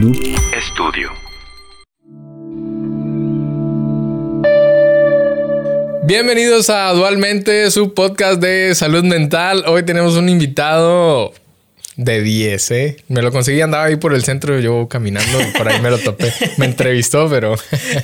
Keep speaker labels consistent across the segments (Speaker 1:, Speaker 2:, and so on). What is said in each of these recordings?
Speaker 1: Estudio.
Speaker 2: Bienvenidos a Dualmente, su podcast de salud mental. Hoy tenemos un invitado de 10, ¿eh? Me lo conseguí, andaba ahí por el centro, yo caminando, por ahí me lo topé. Me entrevistó, pero...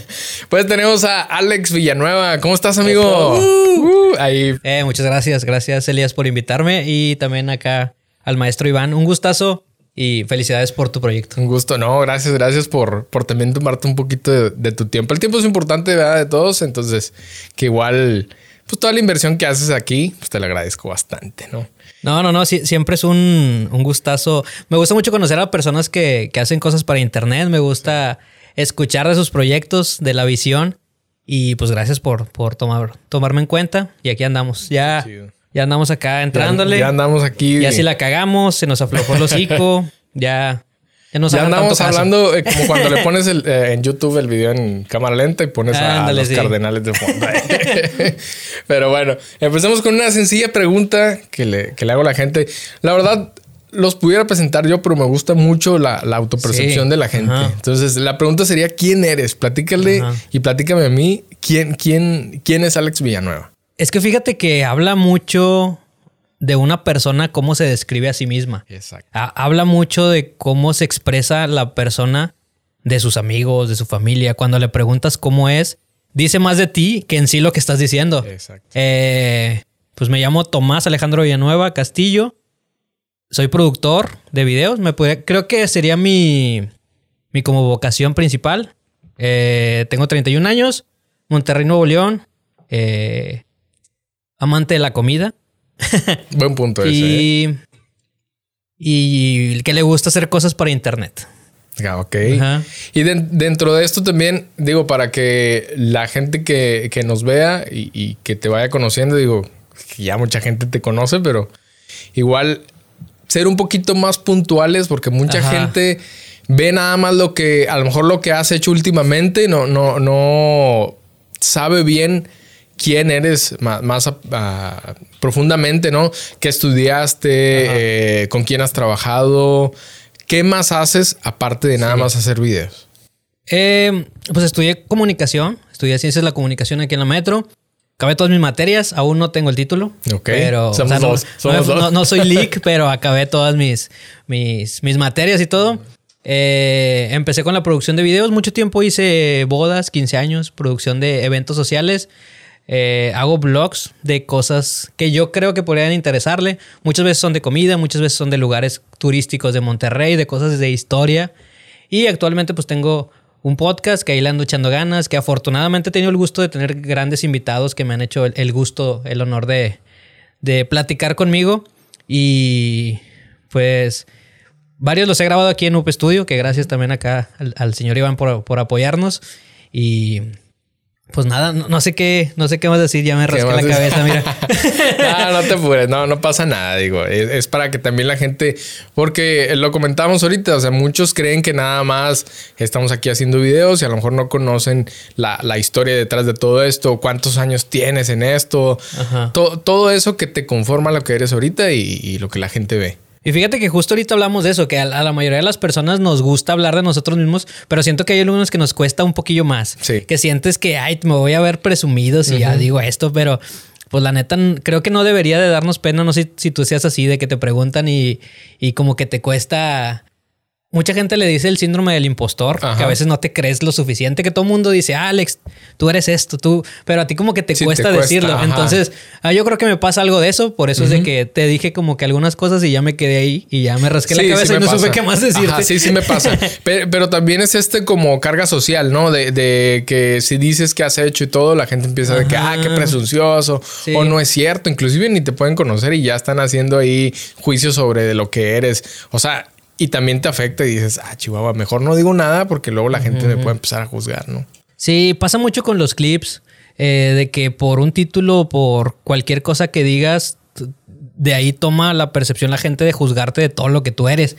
Speaker 2: pues tenemos a Alex Villanueva. ¿Cómo estás, amigo?
Speaker 3: Uh, ahí. Eh, muchas gracias, gracias Elías por invitarme y también acá al maestro Iván. Un gustazo y felicidades por tu proyecto.
Speaker 2: Un gusto, no, gracias, gracias por, por también tomarte un poquito de, tu tiempo. El tiempo es importante, ¿verdad? De todos, entonces que igual, pues toda la inversión que haces aquí, pues te la agradezco bastante, ¿no?
Speaker 3: No, no, no, siempre es un, un, gustazo. Me gusta mucho conocer a personas que, que, hacen cosas para internet, me gusta escuchar de sus proyectos, de la visión. Y pues gracias por, por tomar, tomarme en cuenta. Y aquí andamos. Ya. Ya andamos acá entrándole.
Speaker 2: Ya, andamos aquí.
Speaker 3: Ya si la cagamos, se nos aflojó el hocico. ya.
Speaker 2: Ya, nos ya andamos hablando eh, como cuando le pones el, eh, en YouTube el video en cámara lenta y pones a, los cardenales de fondo. Pero bueno, empecemos con una sencilla pregunta que le, que le hago a la gente. La verdad, los pudiera presentar yo, pero me gusta mucho la, autopercepción de la gente. Entonces, la pregunta sería: ¿quién eres? Platícale y platícame a mí. ¿Quién, quién, quién es Alex Villanueva?
Speaker 3: Es que fíjate que habla mucho de una persona cómo se describe a sí misma.
Speaker 2: Exacto.
Speaker 3: habla mucho de cómo se expresa la persona de sus amigos, de su familia. Cuando le preguntas cómo es, dice más de ti que en sí lo que estás diciendo.
Speaker 2: Exacto.
Speaker 3: Eh, pues me llamo Tomás Alejandro Villanueva Castillo. Soy productor de videos. Me creo que sería mi, mi como vocación principal. Eh, tengo 31 años. Monterrey, Nuevo León. Eh, amante de la comida.
Speaker 2: Buen punto ese.
Speaker 3: Y, ¿eh? y que le gusta hacer cosas para internet.
Speaker 2: Ah, ok. Y dentro de esto también, digo, para que la gente que, nos vea y, que te vaya conociendo, digo, ya mucha gente te conoce, pero igual ser un poquito más puntuales porque mucha gente ve nada más lo que, a lo mejor lo que has hecho últimamente, no, no, no sabe bien quién eres más, profundamente, ¿no? ¿Qué estudiaste? Eh, ¿Con quién has trabajado? ¿Qué más haces aparte de nada más hacer videos?
Speaker 3: Eh, pues estudié comunicación, estudié ciencias de la comunicación aquí en la metro. Acabé todas mis materias, aún no tengo el título.
Speaker 2: Ok.
Speaker 3: Pero Somos dos. no, soy leak, pero acabé todas mis, mis, mis materias y todo. Eh, empecé con la producción de videos. Mucho tiempo hice bodas, 15 años, producción de eventos sociales. Eh, hago blogs de cosas que yo creo que podrían interesarle. Muchas veces son de comida, muchas veces son de lugares turísticos de Monterrey, de cosas de historia. Y actualmente pues tengo un podcast que ahí le ando echando ganas, que afortunadamente he tenido el gusto de tener grandes invitados que me han hecho el, gusto, el honor de, de platicar conmigo. Y pues varios los he grabado aquí en UP Studio, que gracias también acá al, señor Iván por, por apoyarnos. Y pues nada, no, sé qué, no sé qué más decir, ya me rasqué la cabeza, mira.
Speaker 2: no, no te apures, no, no pasa nada, digo, es, para que también la gente, porque lo comentamos ahorita, o sea, muchos creen que nada más estamos aquí haciendo videos y a lo mejor no conocen la, historia detrás de todo esto, cuántos años tienes en esto, todo eso que te conforma lo que eres ahorita y lo que la gente ve.
Speaker 3: Y fíjate que justo ahorita hablamos de eso, que a la mayoría de las personas nos gusta hablar de nosotros mismos, pero siento que hay algunos que nos cuesta un poquillo más.
Speaker 2: Sí.
Speaker 3: Que sientes que, ay, me voy a ver presumido si ya digo esto, pero pues la neta creo que no debería de darnos pena, no sé si tú seas así, de que te preguntan y, y como que te cuesta Mucha gente le dice el síndrome del impostor, que a veces no te crees lo suficiente, que todo el mundo dice, Alex, tú eres esto, tú, pero a ti como que te, cuesta, decirlo. Entonces, ah, yo creo que me pasa algo de eso, por eso es de que te dije como que algunas cosas y ya me quedé ahí y ya me rasqué la cabeza y no supe qué más decirte.
Speaker 2: sí, sí me pasa. pero, también es este como carga social, ¿no? De, que si dices que has hecho y todo, la gente empieza a decir que, ah, qué presuncioso, o no es cierto, inclusive ni te pueden conocer y ya están haciendo ahí juicios sobre lo que eres. O sea, y también te afecta y dices, ah, Chihuahua, mejor no digo nada porque luego la gente me puede empezar a juzgar, ¿no?
Speaker 3: Sí, pasa mucho con los clips eh, de que por un título, por cualquier cosa que digas, de ahí toma la percepción la gente de juzgarte de todo lo que tú eres.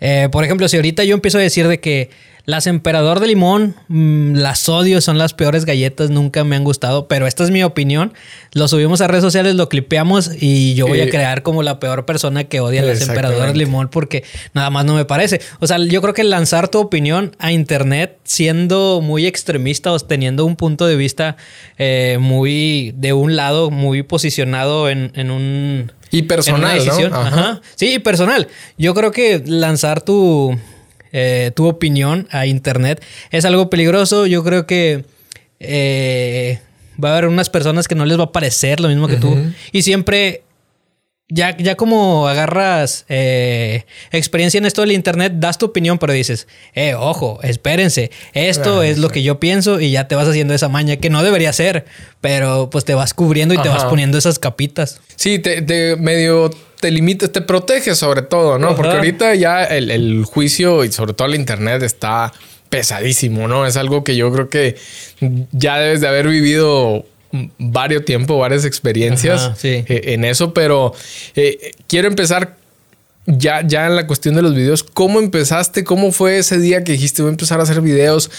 Speaker 3: Eh, por ejemplo, si ahorita yo empiezo a decir de que Las Emperador de Limón, mm, las odio, son las peores galletas, nunca me han gustado, pero esta es mi opinión. Lo subimos a redes sociales, lo clipeamos y yo voy a crear como la peor persona que odia las Emperador de Limón porque nada más no me parece. O sea, yo creo que lanzar tu opinión a internet siendo muy extremista o teniendo un punto de vista eh, muy de un lado, muy posicionado en, un...
Speaker 2: Y personal,
Speaker 3: ¿no? Sí, personal. Yo creo que lanzar tu eh, tu opinión a internet. Es algo peligroso. Yo creo que eh, va a haber unas personas que no les va a parecer lo mismo que tú. Y siempre ya, ya como agarras eh, experiencia en esto del internet, das tu opinión, pero dices, eh, ojo, espérense, esto ah, es lo que yo pienso y ya te vas haciendo esa maña que no debería ser, pero pues te vas cubriendo y te vas poniendo esas capitas.
Speaker 2: Sí, te, medio te limitas, te proteges sobre todo, ¿no? Porque ahorita ya el, el juicio y sobre todo el internet está pesadísimo, ¿no? Es algo que yo creo que ya debes de haber vivido varios tiempo, varias experiencias eh, en eso, pero eh, quiero empezar ya, ya en la cuestión de los videos. ¿Cómo empezaste? ¿Cómo fue ese día que dijiste voy a empezar a hacer videos?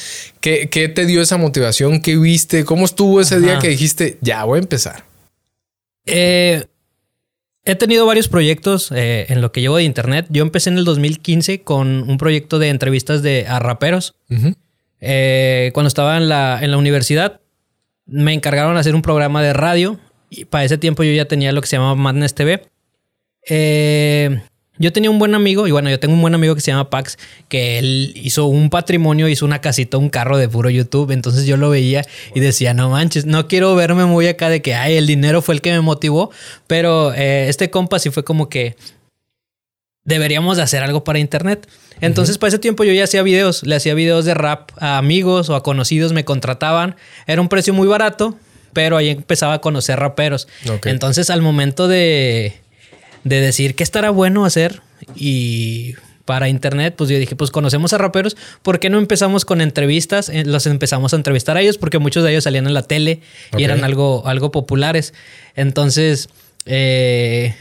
Speaker 2: ¿Qué, te dio esa motivación? ¿Qué viste? ¿Cómo estuvo ese día que dijiste ya voy a empezar?
Speaker 3: Eh, he tenido varios proyectos en lo que llevo de internet. Yo empecé en el 2015 con un proyecto de entrevistas de, a raperos. cuando estaba en la, en la universidad, me encargaron de hacer un programa de radio y para ese tiempo yo ya tenía lo que se llamaba Madness TV. Eh, yo tenía un buen amigo, y bueno, yo tengo un buen amigo que se llama Pax, que él hizo un patrimonio, hizo una casita, un carro de puro YouTube. Entonces yo lo veía y decía, no manches, no quiero verme muy acá de que, ay, el dinero fue el que me motivó. Pero eh, este compa sí fue como que deberíamos de hacer algo para internet. Entonces, para ese tiempo yo ya hacía videos, le hacía videos de rap a amigos o a conocidos, me contrataban. Era un precio muy barato, pero ahí empezaba a conocer raperos. Entonces, al momento de, de decir qué estará bueno hacer y para internet, pues yo dije, pues conocemos a raperos, ¿por qué no empezamos con entrevistas? Eh, los empezamos a entrevistar a ellos porque muchos de ellos salían en la tele y eran algo, algo populares. Entonces, eh,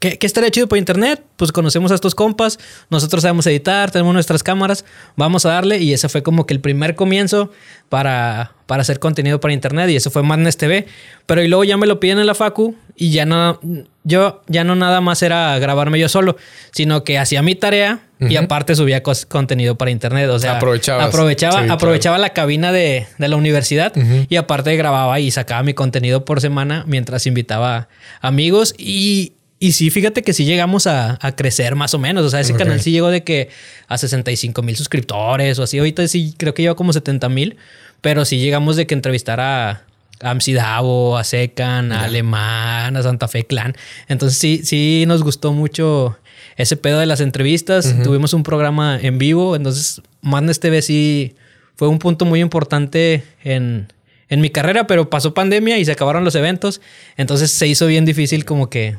Speaker 3: ¿Qué, estaría chido por internet? Pues conocemos a estos compas, nosotros sabemos editar, tenemos nuestras cámaras, vamos a darle. Y ese fue como que el primer comienzo para, para hacer contenido para internet. Y eso fue Madness TV. Pero y luego ya me lo piden en la Facu y ya no, yo ya no nada más era grabarme yo solo, sino que hacía mi tarea y aparte subía contenido para internet. O sea, aprovechaba, aprovechaba la cabina de, la universidad y aparte grababa y sacaba mi contenido por semana mientras invitaba amigos y y sí, fíjate que sí llegamos a, crecer más o menos. O sea, ese canal sí llegó de que a 65 mil suscriptores o así. Ahorita sí creo que lleva como 70 mil. Pero sí llegamos de que entrevistar a, a a Secan, a Alemán, a Santa Fe Clan. Entonces sí, sí nos gustó mucho ese pedo de las entrevistas. Tuvimos un programa en vivo. Entonces, Madness TV sí fue un punto muy importante en, en mi carrera, pero pasó pandemia y se acabaron los eventos. Entonces se hizo bien difícil como que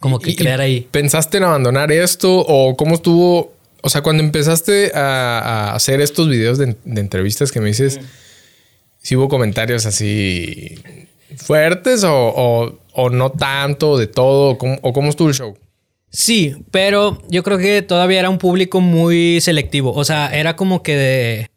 Speaker 3: como que crear ahí.
Speaker 2: ¿Pensaste en abandonar esto o cómo estuvo? O sea, cuando empezaste a, hacer estos videos de, entrevistas que me dices, si hubo comentarios así fuertes o, no tanto de todo? ¿O cómo estuvo el show?
Speaker 3: Sí, pero yo creo que todavía era un público muy selectivo. O sea, era como que de.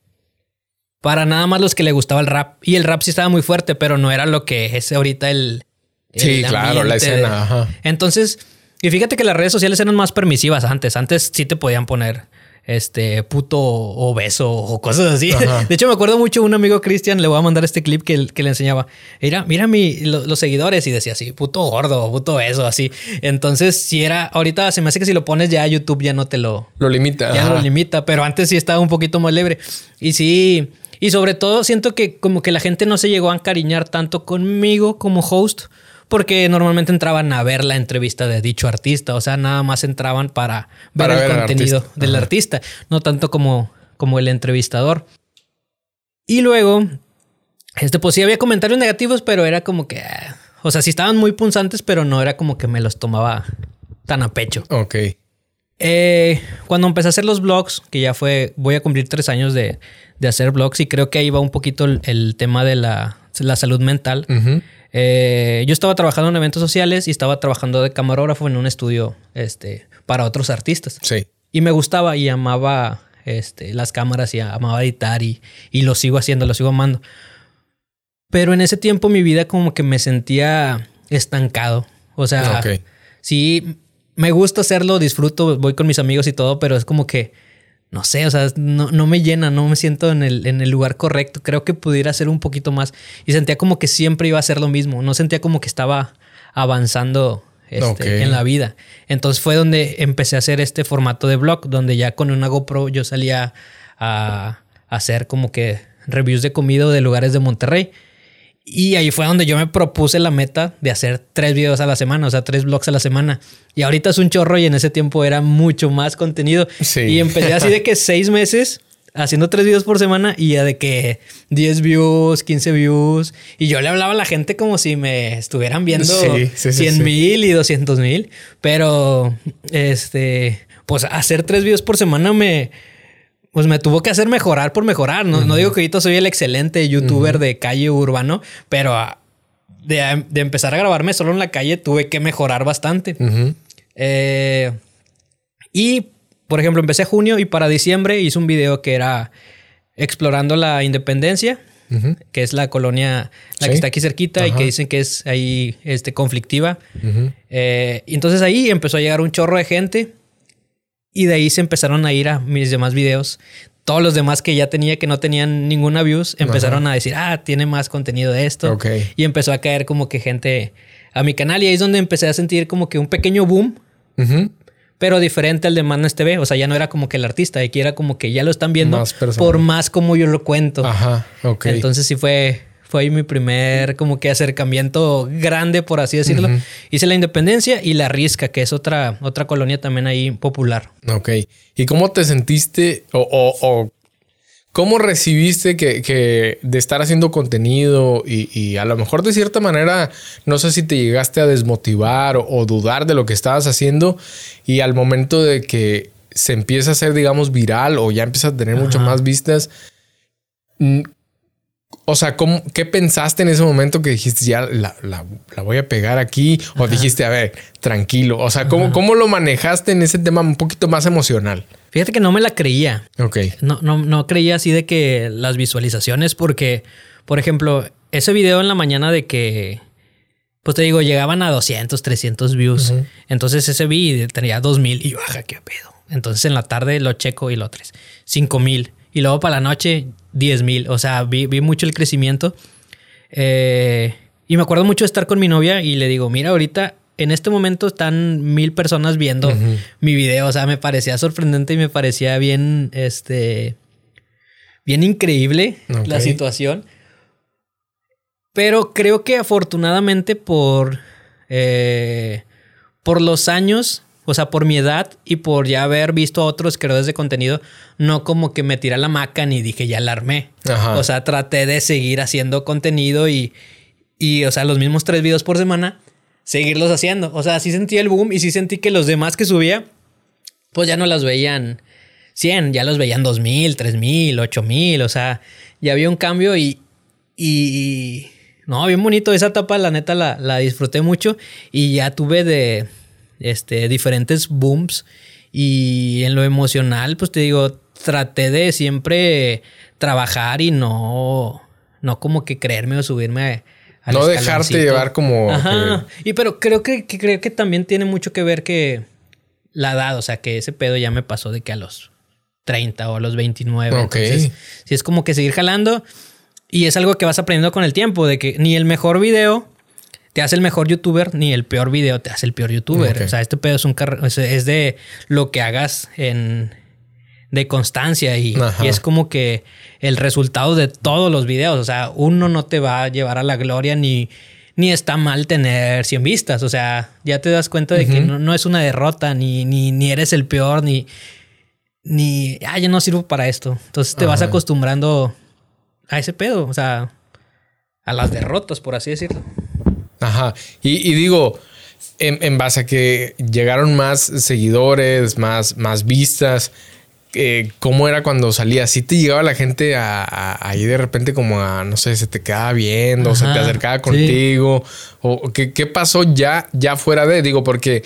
Speaker 3: Para nada más los que le gustaba el rap. Y el rap sí estaba muy fuerte, pero no era lo que es ahorita el,
Speaker 2: Sí, claro, la escena.
Speaker 3: Entonces, y fíjate que las redes sociales eran más permisivas antes. Antes sí te podían poner este puto obeso o cosas así. De hecho, me acuerdo mucho un amigo Cristian, le voy a mandar este clip que, que le enseñaba. Mira, mira mi, los seguidores y decía así, puto gordo, puto eso, así. Entonces, si era, ahorita se me hace que si lo pones ya a YouTube ya no te lo...
Speaker 2: Lo limita.
Speaker 3: Ya lo limita, pero antes sí estaba un poquito más libre. Y sí, y sobre todo siento que como que la gente no se llegó a encariñar tanto conmigo como host porque normalmente entraban a ver la entrevista de dicho artista, o sea, nada más entraban para ver el contenido del artista, no tanto como, como el entrevistador. Y luego, este, pues sí había comentarios negativos, pero era como que, o sea, sí estaban muy punzantes, pero no era como que me los tomaba tan a pecho.
Speaker 2: Ok.
Speaker 3: Eh, cuando empecé a hacer los blogs, que ya fue, voy a cumplir tres años de, hacer blogs y creo que ahí va un poquito el, tema de la, salud mental. Eh, yo estaba trabajando en eventos sociales y estaba trabajando de camarógrafo en un estudio este, para otros artistas.
Speaker 2: Sí.
Speaker 3: Y me gustaba y amaba este, las cámaras y amaba editar y, y lo sigo haciendo, lo sigo amando. Pero en ese tiempo mi vida como que me sentía estancado. O sea, sí, me gusta hacerlo, disfruto, voy con mis amigos y todo, pero es como que, no sé, o sea, no, no me llena, no me siento en el, en el, lugar correcto. Creo que pudiera hacer un poquito más. Y sentía como que siempre iba a ser lo mismo. No sentía como que estaba avanzando este, en la vida. Entonces fue donde empecé a hacer este formato de blog, donde ya con una GoPro yo salía a, a hacer como que reviews de comida de lugares de Monterrey. Y ahí fue donde yo me propuse la meta de hacer tres videos a la semana, o sea, tres vlogs a la semana. Y ahorita es un chorro y en ese tiempo era mucho más contenido. Y empecé así de que seis meses haciendo tres videos por semana y ya de que 10 views, 15 views. Y yo le hablaba a la gente como si me estuvieran viendo sí, 100 mil y 200 mil. Pero, este, pues hacer tres videos por semana me pues me tuvo que hacer mejorar por mejorar. No, no digo que ahorita soy el excelente youtuber de calle urbano, pero ah, de, empezar a grabarme solo en la calle tuve que mejorar bastante. Eh, y, por ejemplo, empecé junio y para diciembre hice un video que era explorando la independencia. que es la colonia, la que está aquí cerquita y que dicen que es ahí este, conflictiva. Eh, entonces ahí empezó a llegar un chorro de gente y de ahí se empezaron a ir a mis demás videos. Todos los demás que ya tenía que no tenían ninguna views empezaron a decir, ah, tiene más contenido de esto. Y empezó a caer como que gente a mi canal y ahí es donde empecé a sentir como que un pequeño boom. Pero diferente al de Manas TV. O sea, ya no era como que el artista, aquí era como que ya lo están viendo por más como yo lo cuento. Ajá, ok. Entonces sí fue, fue mi primer como que acercamiento grande, por así decirlo. Hice la Independencia y la Risca, que es otra, otra colonia también ahí popular.
Speaker 2: Ok. ¿Y cómo te sentiste o, cómo recibiste que, de estar haciendo contenido y, a lo mejor de cierta manera, no sé si te llegaste a desmotivar o, dudar de lo que estabas haciendo y al momento de que se empieza a hacer, digamos, viral o ya empieza a tener mucho más vistas, o sea, ¿qué pensaste en ese momento que dijiste, ya la, voy a pegar aquí? O dijiste, a ver, tranquilo. O sea, ¿cómo, ¿cómo, lo manejaste en ese tema un poquito más emocional?
Speaker 3: Fíjate que no me la creía. Ok. No, no, no creía así de que las visualizaciones, porque, por ejemplo, ese video en la mañana de que, pues te digo, llegaban a 200, 300 views. Entonces ese video tenía 2000 y yo, ajá, qué pedo. Entonces en la tarde lo checo y lo tres, 5000. Y luego para la noche 10 mil. O sea, vi, mucho el crecimiento. Eh, y me acuerdo mucho de estar con mi novia y le digo, mira, ahorita en este momento están mil personas viendo mi video. O sea, me parecía sorprendente y me parecía bien, este, bien increíble la situación. Pero creo que afortunadamente por, eh, por los años o sea, por mi edad y por ya haber visto a otros creadores de contenido, no como que me tiré la maca ni dije ya la armé. O sea, traté de seguir haciendo contenido y, y, o sea, los mismos tres videos por semana, seguirlos haciendo. O sea, sí sentí el boom y sí sentí que los demás que subía, pues ya no las veían 100, ya los veían 2000, 3000, 8000. O sea, ya había un cambio y, y, no, bien bonito esa etapa, la neta la, la disfruté mucho y ya tuve de este, diferentes booms. Y en lo emocional, pues te digo, traté de siempre trabajar y no, no como que creerme o subirme
Speaker 2: a, No dejarte llevar como...
Speaker 3: Y pero creo que, creo que también tiene mucho que ver que la edad, o sea, que ese pedo ya me pasó de que a los 30 o a los 29. Entonces, si es como que seguir jalando y es algo que vas aprendiendo con el tiempo, de que ni el mejor video te hace el mejor youtuber, ni el peor video te hace el peor youtuber. O sea, este pedo es un es de lo que hagas en de constancia y, es como que el resultado de todos los videos. O sea, uno no te va a llevar a la gloria ni, ni está mal tener 100 vistas. O sea, ya te das cuenta de que no, es una derrota, ni, ni, ni eres el peor, ni, ni, ah, yo no sirvo para esto. Entonces te vas acostumbrando a ese pedo, o sea, a las derrotas, por así decirlo.
Speaker 2: Ajá. Y, digo, en, base a que llegaron más seguidores, más, más vistas, eh, ¿cómo era cuando salía? ¿Sí te llegaba la gente ahí de repente como a, no sé, se te quedaba viendo, o se te acercaba contigo? ¿O qué, pasó ya, ya fuera de? Digo, porque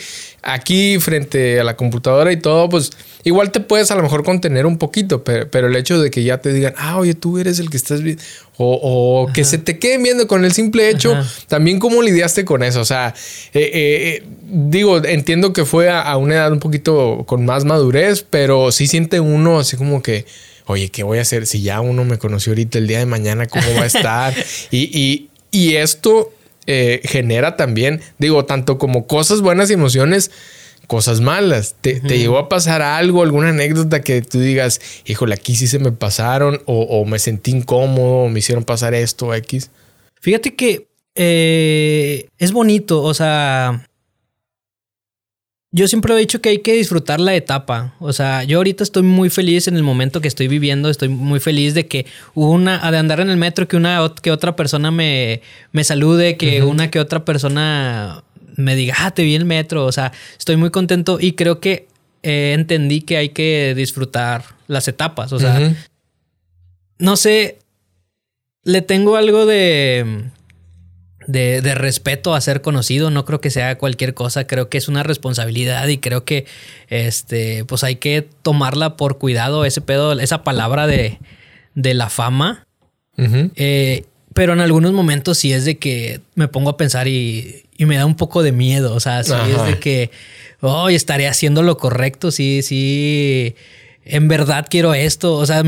Speaker 2: aquí frente a la computadora y todo, pues igual te puedes a lo mejor contener un poquito, pero, el hecho de que ya te digan, ah, oye, tú eres el que estás viendo, o, que se te queden viendo con el simple hecho, también cómo lidiaste con eso. O sea, eh, eh, eh, digo, entiendo que fue a, una edad un poquito con más madurez, pero sí siente uno así como que, oye, ¿qué voy a hacer si ya uno me conoció ahorita el día de mañana? ¿Cómo va a estar? y, y, y esto eh, genera también, digo, tanto como cosas buenas y emociones, cosas malas. ¿Te, llegó a pasar algo, alguna anécdota que tú digas, híjole, aquí sí se me pasaron o, me sentí incómodo o me hicieron pasar esto X?
Speaker 3: Fíjate que eh, es bonito, o sea, yo siempre he dicho que hay que disfrutar la etapa. O sea, yo ahorita estoy muy feliz en el momento que estoy viviendo. Estoy muy feliz de que una, de andar en el metro, que una que otra persona me, me salude, que una que otra persona me diga, ah, te vi en el metro. O sea, estoy muy contento y creo que eh, entendí que hay que disfrutar las etapas. O sea, no sé, le tengo algo de de, respeto a ser conocido. No creo que sea cualquier cosa. Creo que es una responsabilidad y creo que este, pues hay que tomarla por cuidado, ese pedo, esa palabra de, de la fama. Eh, pero en algunos momentos sí es de que me pongo a pensar y, y me da un poco de miedo. O sea, sí es de que, oh, estaré haciendo lo correcto. Sí, sí en verdad quiero esto. O sea,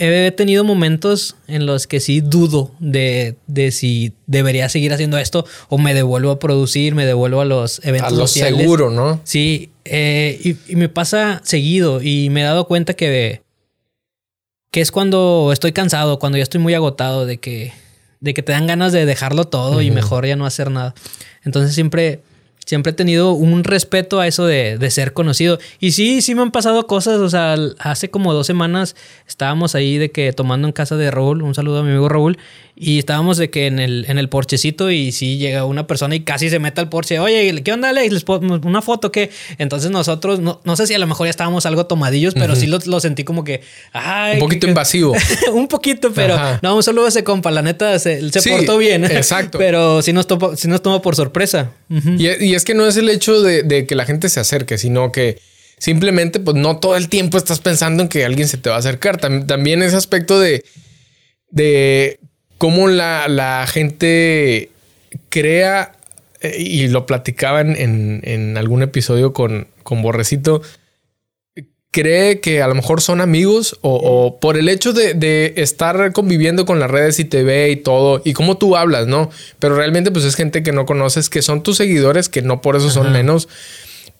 Speaker 3: he tenido momentos en los que sí dudo de, si debería seguir haciendo esto o me devuelvo a producir, me devuelvo a los eventos a lo
Speaker 2: seguro, ¿no?
Speaker 3: Sí, eh, y, me pasa seguido y me he dado cuenta que, que es cuando estoy cansado, cuando ya estoy muy agotado de que, de que te dan ganas de dejarlo todo y mejor ya no hacer nada. Entonces siempre siempre he tenido un respeto a eso de, ser conocido. Y sí, sí me han pasado cosas. O sea, hace como dos semanas estábamos ahí de que tomando en casa de Raúl, un saludo a mi amigo Raúl, y estábamos de que en el, en el porchecito y sí llega una persona y casi se mete al porche. Oye, ¿qué onda, Alex? ¿Les una foto que Entonces nosotros, no, no, sé si a lo mejor ya estábamos algo tomadillos, pero sí lo, sentí como que...
Speaker 2: Ay, un poquito invasivo.
Speaker 3: un poquito, pero no, un saludo a ese compa. La neta se, se portó bien.
Speaker 2: Exacto.
Speaker 3: pero sí nos, tomó, sí nos tomó por sorpresa.
Speaker 2: y, es que no es el hecho de, que la gente se acerque, sino que simplemente pues no todo el tiempo estás pensando en que alguien se te va a acercar. También ese aspecto de, de cómo la, gente crea, eh, y lo platicaban en, algún episodio con, con Borrecito, cree que a lo mejor son amigos o, por el hecho de, estar conviviendo con las redes y te ve y todo y cómo tú hablas, ¿no? Pero realmente pues es gente que no conoces, que son tus seguidores, que no por eso son menos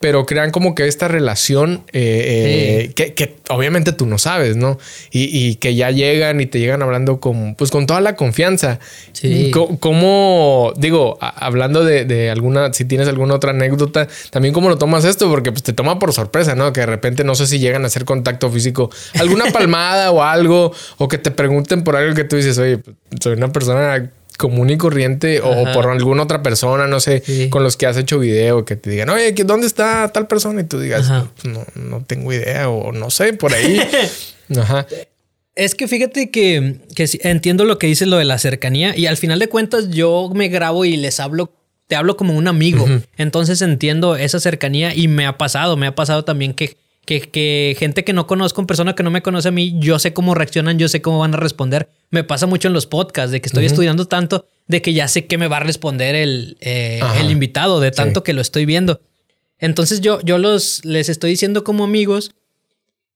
Speaker 2: pero crean como que esta relación eh, eh, que, obviamente tú no sabes, ¿no? Y, que ya llegan y te llegan hablando con, pues con toda la confianza. Sí. ¿Cómo, digo, hablando de, alguna, si tienes alguna otra anécdota, también cómo lo tomas esto? Porque pues te toma por sorpresa, ¿no? Que de repente no sé si llegan a hacer contacto físico, alguna palmada o algo, o que te pregunten por algo que tú dices, oye, pues, soy una persona común y corriente o por alguna otra persona, no sé, con los que has hecho video, que te digan, oye, ¿dónde está tal persona? Y tú digas, pues, no, no tengo idea o no sé, por ahí. Ajá.
Speaker 3: Es que fíjate que, que entiendo lo que dices, lo de la cercanía, y al final de cuentas yo me grabo y les hablo te hablo como un amigo. Entonces entiendo esa cercanía y me ha pasado, me ha pasado también que que, gente que no conozco, persona que no me conoce a mí, yo sé cómo reaccionan, yo sé cómo van a responder. Me pasa mucho en los podcasts, de que estoy estudiando tanto, de que ya sé qué me va a responder el, eh, el invitado, de tanto que lo estoy viendo. Entonces yo, yo los, les estoy diciendo como amigos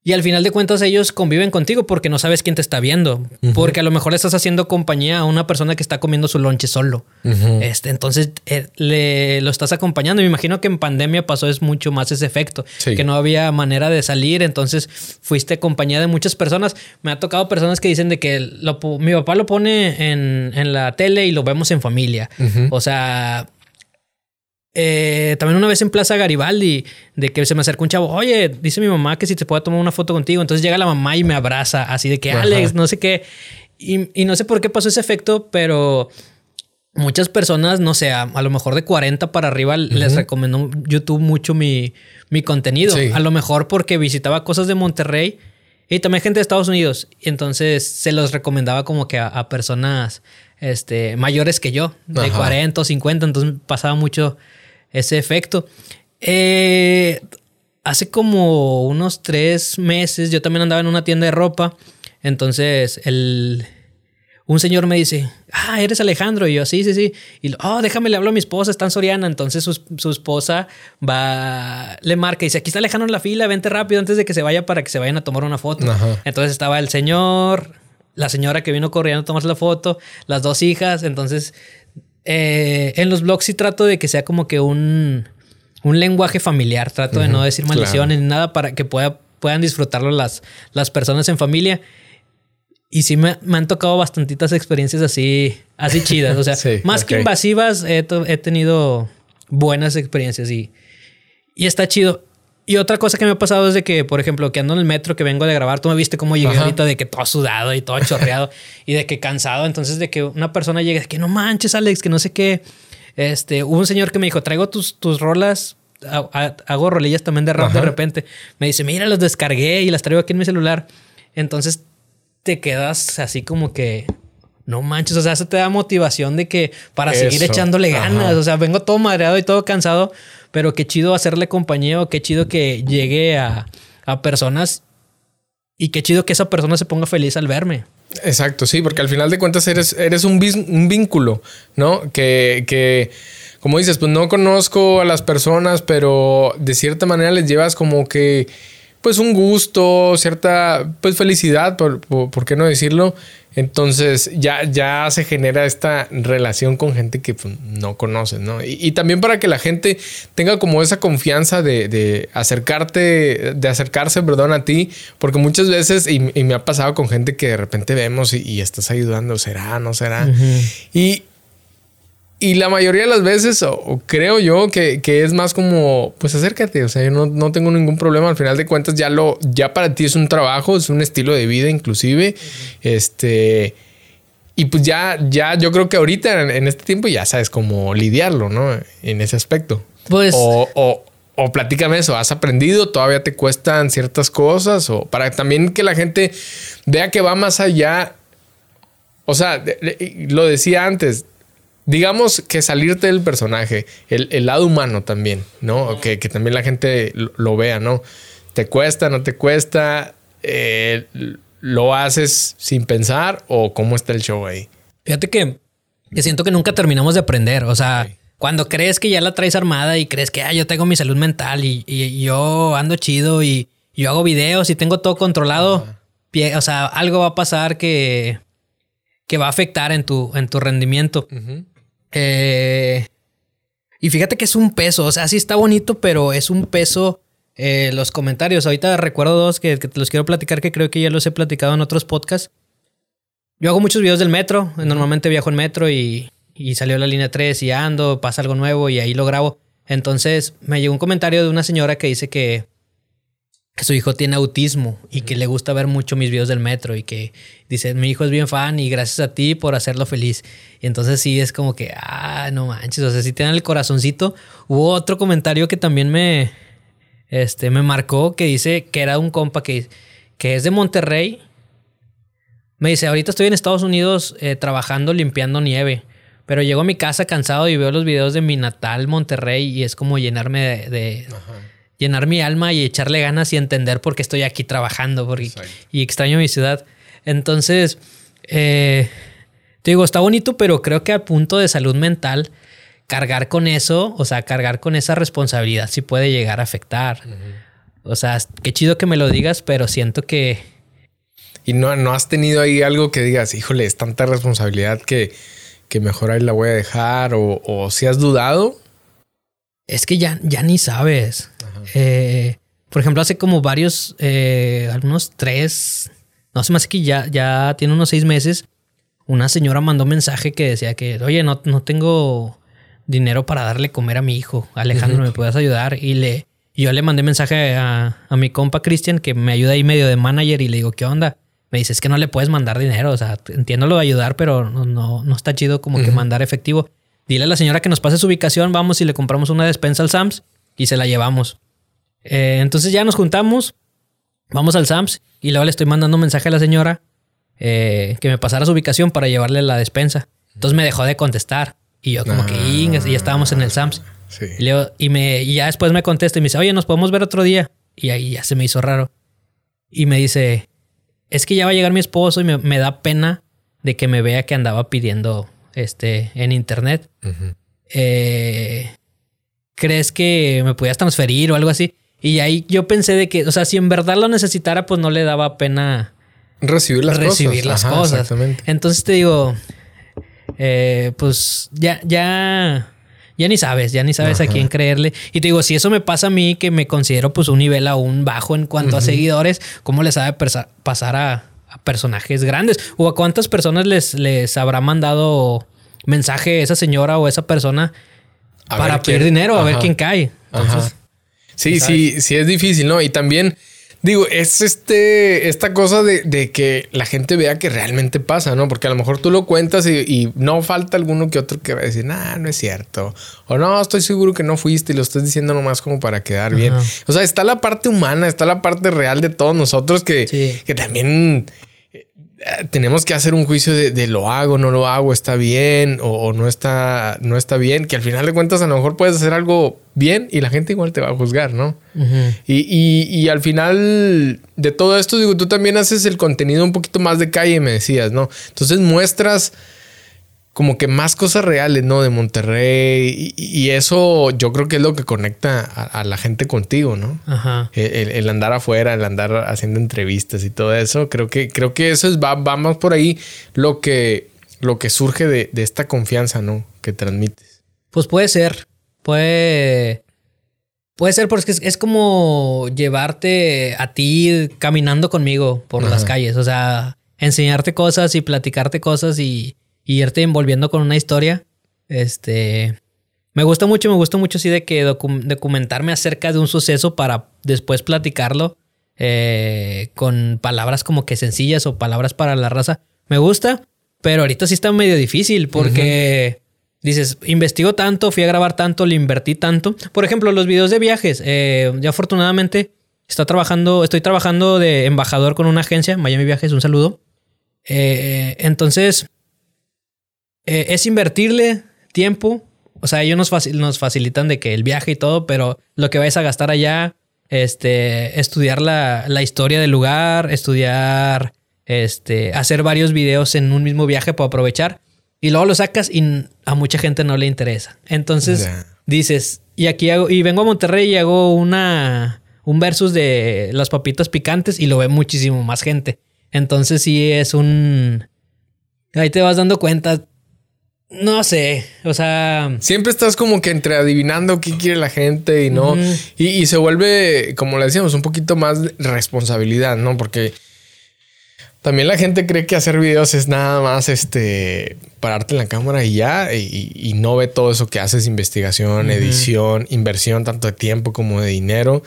Speaker 3: y al final de cuentas ellos conviven contigo porque no sabes quién te está viendo. Porque a lo mejor le estás haciendo compañía a una persona que está comiendo su lonche solo. este, entonces eh, le, lo estás acompañando. Me imagino que en pandemia pasó es mucho más ese efecto. Que no había manera de salir. Entonces fuiste compañía de muchas personas. Me ha tocado personas que dicen de que mi papá lo pone en, en, la tele y lo vemos en familia. O sea, eh, también una vez en Plaza Garibaldi, de que se me acercó un chavo, oye, dice mi mamá que si te puedo tomar una foto contigo. Entonces llega la mamá y me abraza, así de que Alex, no sé qué. Y, no sé por qué pasó ese efecto, pero muchas personas, no sé, a, lo mejor de 40 para arriba les recomendó YouTube mucho mi, mi contenido. A lo mejor porque visitaba cosas de Monterrey y también gente de Estados Unidos. Y entonces se los recomendaba como que a, personas este, mayores que yo, de 40 o 50. Entonces pasaba mucho ese efecto. Eh, hace como unos tres meses yo también andaba en una tienda de ropa. Entonces el, un señor me dice, ah, eres Alejandro. Y yo, sí, sí, sí. Y, oh, déjame, le hablo a mi esposa, está en Soriana. Entonces su, esposa va, le marca y dice, aquí está Alejandro en la fila, vente rápido antes de que se vaya para que se vayan a tomar una foto. Entonces estaba el señor, la señora que vino corriendo a tomarse la foto, las dos hijas. Entonces, eh, en los blogs sí trato de que sea como que un, un lenguaje familiar. Trato de no decir maldiciones ni nada para que pueda, puedan disfrutarlo las, las personas en familia. Y sí me, han tocado bastantitas experiencias así, así chidas. O sea, más que invasivas, he, tenido buenas experiencias y, y está chido. Y otra cosa que me ha pasado es de que, por ejemplo, que ando en el metro que vengo de grabar, tú me viste cómo llegué ahorita de que todo sudado y todo chorreado y de que cansado. Entonces, de que una persona llegue, de que no manches, Alex, que no sé qué. Este, hubo un señor que me dijo, traigo tus, tus rolas, hago rolillas también de rap de repente. Me dice, mira, las descargué y las traigo aquí en mi celular. Entonces te quedas así como que no manches, o sea, eso te da motivación de que para seguir echándole ganas, o sea, vengo todo madreado y todo cansado, pero qué chido hacerle compañía o qué chido que llegue a, personas y qué chido que esa persona se ponga feliz al verme.
Speaker 2: Exacto, sí, porque al final de cuentas eres, eres un, un vínculo, ¿no? Que, que, como dices, pues no conozco a las personas, pero de cierta manera les llevas como que pues un gusto, cierta pues felicidad, por, por, qué no decirlo. Entonces ya, ya se genera esta relación con gente que pues, no conoces, ¿no? Y, también para que la gente tenga como esa confianza de, de acercarte, de acercarse, perdón, a ti, porque muchas veces, y, me ha pasado con gente que de repente vemos y, estás ayudando, será, no será. Y y la mayoría de las veces, o, creo yo, que, es más como, pues acércate, o sea, yo no, tengo ningún problema, al final de cuentas ya lo, ya para ti es un trabajo, es un estilo de vida inclusive, este, y pues ya, ya, yo creo que ahorita en, este tiempo ya sabes cómo lidiarlo, ¿no? En ese aspecto. Pues... O, o, o platícame eso, ¿has aprendido? ¿Todavía te cuestan ciertas cosas? O para también que la gente vea que va más allá. O sea, lo decía antes, digamos que salirte del personaje, el, lado humano también, ¿no? Que, también la gente lo, vea, ¿no? ¿Te cuesta, no te cuesta? Eh, ¿Lo haces sin pensar o cómo está el show ahí?
Speaker 3: Fíjate que, siento que nunca terminamos de aprender, o sea... Cuando crees que ya la traes armada y crees que ah, yo tengo mi salud mental y, yo ando chido y, yo hago videos y tengo todo controlado, o sea, algo va a pasar que, que va a afectar en tu, en tu rendimiento. Eh, y fíjate que es un peso, o sea, sí está bonito, pero es un peso eh, los comentarios. Ahorita recuerdo dos que, te los quiero platicar que creo que ya los he platicado en otros podcasts. Yo hago muchos videos del metro, normalmente viajo en metro y, y salió la línea 3 y ando, pasa algo nuevo y ahí lo grabo. Entonces me llegó un comentario de una señora que dice que que su hijo tiene autismo y que le gusta ver mucho mis videos del metro y que dice, mi hijo es bien fan y gracias a ti por hacerlo feliz. Y entonces sí es como que, ah, no manches, o sea, si tienen el corazoncito. Hubo otro comentario que también me, este, me marcó que dice que era un compa que, que es de Monterrey. Me dice, ahorita estoy en Estados Unidos eh, trabajando limpiando nieve. Pero llego a mi casa cansado y veo los videos de mi natal Monterrey y es como llenarme de, llenar mi alma y echarle ganas y entender por qué estoy aquí trabajando porque, y extraño mi ciudad. Entonces, eh, te digo, está bonito, pero creo que a punto de salud mental, cargar con eso, o sea, cargar con esa responsabilidad sí puede llegar a afectar. O sea, qué chido que me lo digas, pero siento que...
Speaker 2: Y no, no has tenido ahí algo que digas, híjole, es tanta responsabilidad que, que mejor ahí la voy a dejar, o, o si has dudado.
Speaker 3: Es que ya, ya ni sabes. Eh, por ejemplo, hace como varios, eh, algunos tres, no sé más que ya, ya tiene unos seis meses, una señora mandó un mensaje que decía que, oye, no, no tengo dinero para darle comer a mi hijo. Alejandro, ¿me puedes ayudar? Y le, yo le mandé mensaje a, mi compa Cristian, que me ayuda ahí medio de manager, y le digo, ¿qué onda? Me dice, es que no le puedes mandar dinero. O sea, entiendo lo de ayudar, pero no, no, no está chido como que mandar efectivo. Dile a la señora que nos pase su ubicación, vamos y le compramos una despensa al Sams y se la llevamos. Eh, entonces ya nos juntamos, vamos al Sams y luego le estoy mandando un mensaje a la señora eh, que me pasara su ubicación para llevarle la despensa. Entonces me dejó de contestar y yo como que y ya estábamos en el Sams Y, me, ya después me contesta y me dice, oye, nos podemos ver otro día. Y ahí ya se me hizo raro. Y me dice, es que ya va a llegar mi esposo y me, da pena de que me vea que andaba pidiendo este, en internet. Eh, ¿Crees que me podías transferir o algo así? Y ahí yo pensé de que, o sea, si en verdad lo necesitara, pues no le daba pena
Speaker 2: recibir las
Speaker 3: recibir las cosas. Entonces te digo, eh, pues ya, ya, ya ni sabes, ya ni sabes a quién creerle. Y te digo, si eso me pasa a mí, que me considero pues un nivel aún bajo en cuanto a seguidores, ¿cómo le sabe pasar a, personajes grandes? ¿O a cuántas personas les, les habrá mandado mensaje esa señora o esa persona para pedir dinero, a ver quién cae?
Speaker 2: Sí, sí, sí es difícil, ¿no? Y también Digo, es este, esta cosa de, que la gente vea que realmente pasa, ¿no? Porque a lo mejor tú lo cuentas y, no falta alguno que otro que va a decir, nah, no es cierto. O no, estoy seguro que no fuiste y lo estás diciendo nomás como para quedar bien. O sea, está la parte humana, está la parte real de todos nosotros que, que también tenemos que hacer un juicio de, lo hago, no lo hago, está bien o, no, está, no está bien, que al final de cuentas a lo mejor puedes hacer algo bien y la gente igual te va a juzgar, ¿no? y, al final de todo esto, digo, tú también haces el contenido un poquito más de calle, me decías, ¿no? Entonces muestras como que más cosas reales, ¿no? De Monterrey. Y, eso yo creo que es lo que conecta a, la gente contigo, ¿no? Ajá. El, andar afuera, el andar haciendo entrevistas y todo eso. Creo que, creo que eso es, va, más por ahí lo que, lo que surge de, esta confianza, ¿no? Que transmites.
Speaker 3: Pues puede ser. Puede. Puede ser porque es, como llevarte a ti caminando conmigo por las calles. O sea, enseñarte cosas y platicarte cosas y y irte envolviendo con una historia. Este. Me gusta mucho, me gusta mucho así de que documentarme acerca de un suceso para después platicarlo eh, con palabras como que sencillas o palabras para la raza. Me gusta, pero ahorita sí está medio difícil porque dices, investigo tanto, fui a grabar tanto, le invertí tanto. Por ejemplo, los videos de viajes. Eh, ya afortunadamente está trabajando, estoy trabajando de embajador con una agencia, Miami Viajes, un saludo. Eh, entonces, eh, es invertirle tiempo. O sea, ellos nos, nos, facilitan de que el viaje y todo, pero lo que vais a gastar allá, este, estudiar la, historia del lugar, estudiar, este, hacer varios videos en un mismo viaje para aprovechar. Y luego lo sacas y a mucha gente no le interesa. Entonces dices, y aquí hago, y vengo a Monterrey y hago una, un versus de las papitas picantes y lo ve muchísimo más gente. Entonces sí es un... Ahí te vas dando cuenta no sé, o sea...
Speaker 2: Siempre estás como que entre adivinando qué quiere la gente y no. y, se vuelve, como le decíamos, un poquito más responsabilidad, ¿no? Porque también la gente cree que hacer videos es nada más este pararte en la cámara y ya, y, no ve todo eso que haces, investigación, edición, inversión, tanto de tiempo como de dinero.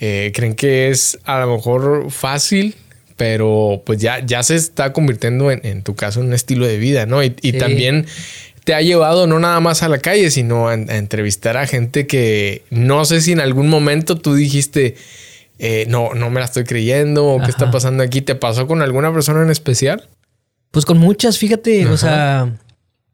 Speaker 2: Eh, creen que es a lo mejor fácil pero pues ya, ya se está convirtiendo en, tu caso en un estilo de vida, ¿no? Y, también te ha llevado no nada más a la calle, sino a, entrevistar a gente que no sé si en algún momento tú dijiste, eh, no, no me la estoy creyendo, o qué está pasando aquí. ¿Te pasó con alguna persona en especial?
Speaker 3: Pues con muchas, fíjate, o sea,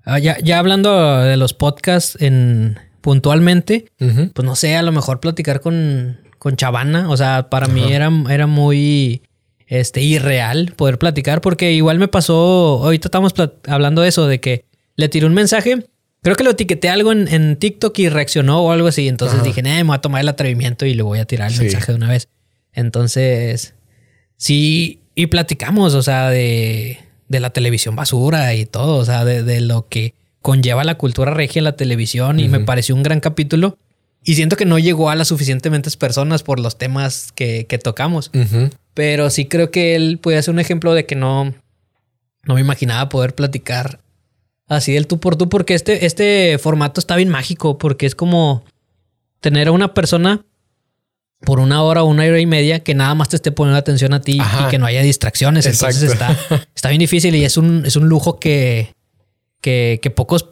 Speaker 3: ah, ya, hablando de los podcasts en puntualmente, pues no sé, a lo mejor platicar con, con Chavana, o sea, para mí era, era muy este, irreal poder platicar, porque igual me pasó, ahorita estamos hablando de eso, de que le tiré un mensaje. Creo que lo etiqueté algo en, TikTok y reaccionó o algo así. Entonces dije, me voy a tomar el atrevimiento y le voy a tirar el mensaje de una vez. Entonces, sí, y platicamos, o sea, de, de la televisión basura y todo, o sea, de, lo que conlleva la cultura regia en la televisión y me pareció un gran capítulo. Y siento que no llegó a las suficientemente personas por los temas que, tocamos. Pero sí creo que él puede ser un ejemplo de que no, no me imaginaba poder platicar así del tú por tú, porque este, este formato está bien mágico, porque es como tener a una persona por una hora o una hora y media que nada más te esté poniendo atención a ti y que no haya distracciones. Entonces está, está bien difícil y es un, es un lujo que, que, que pocos,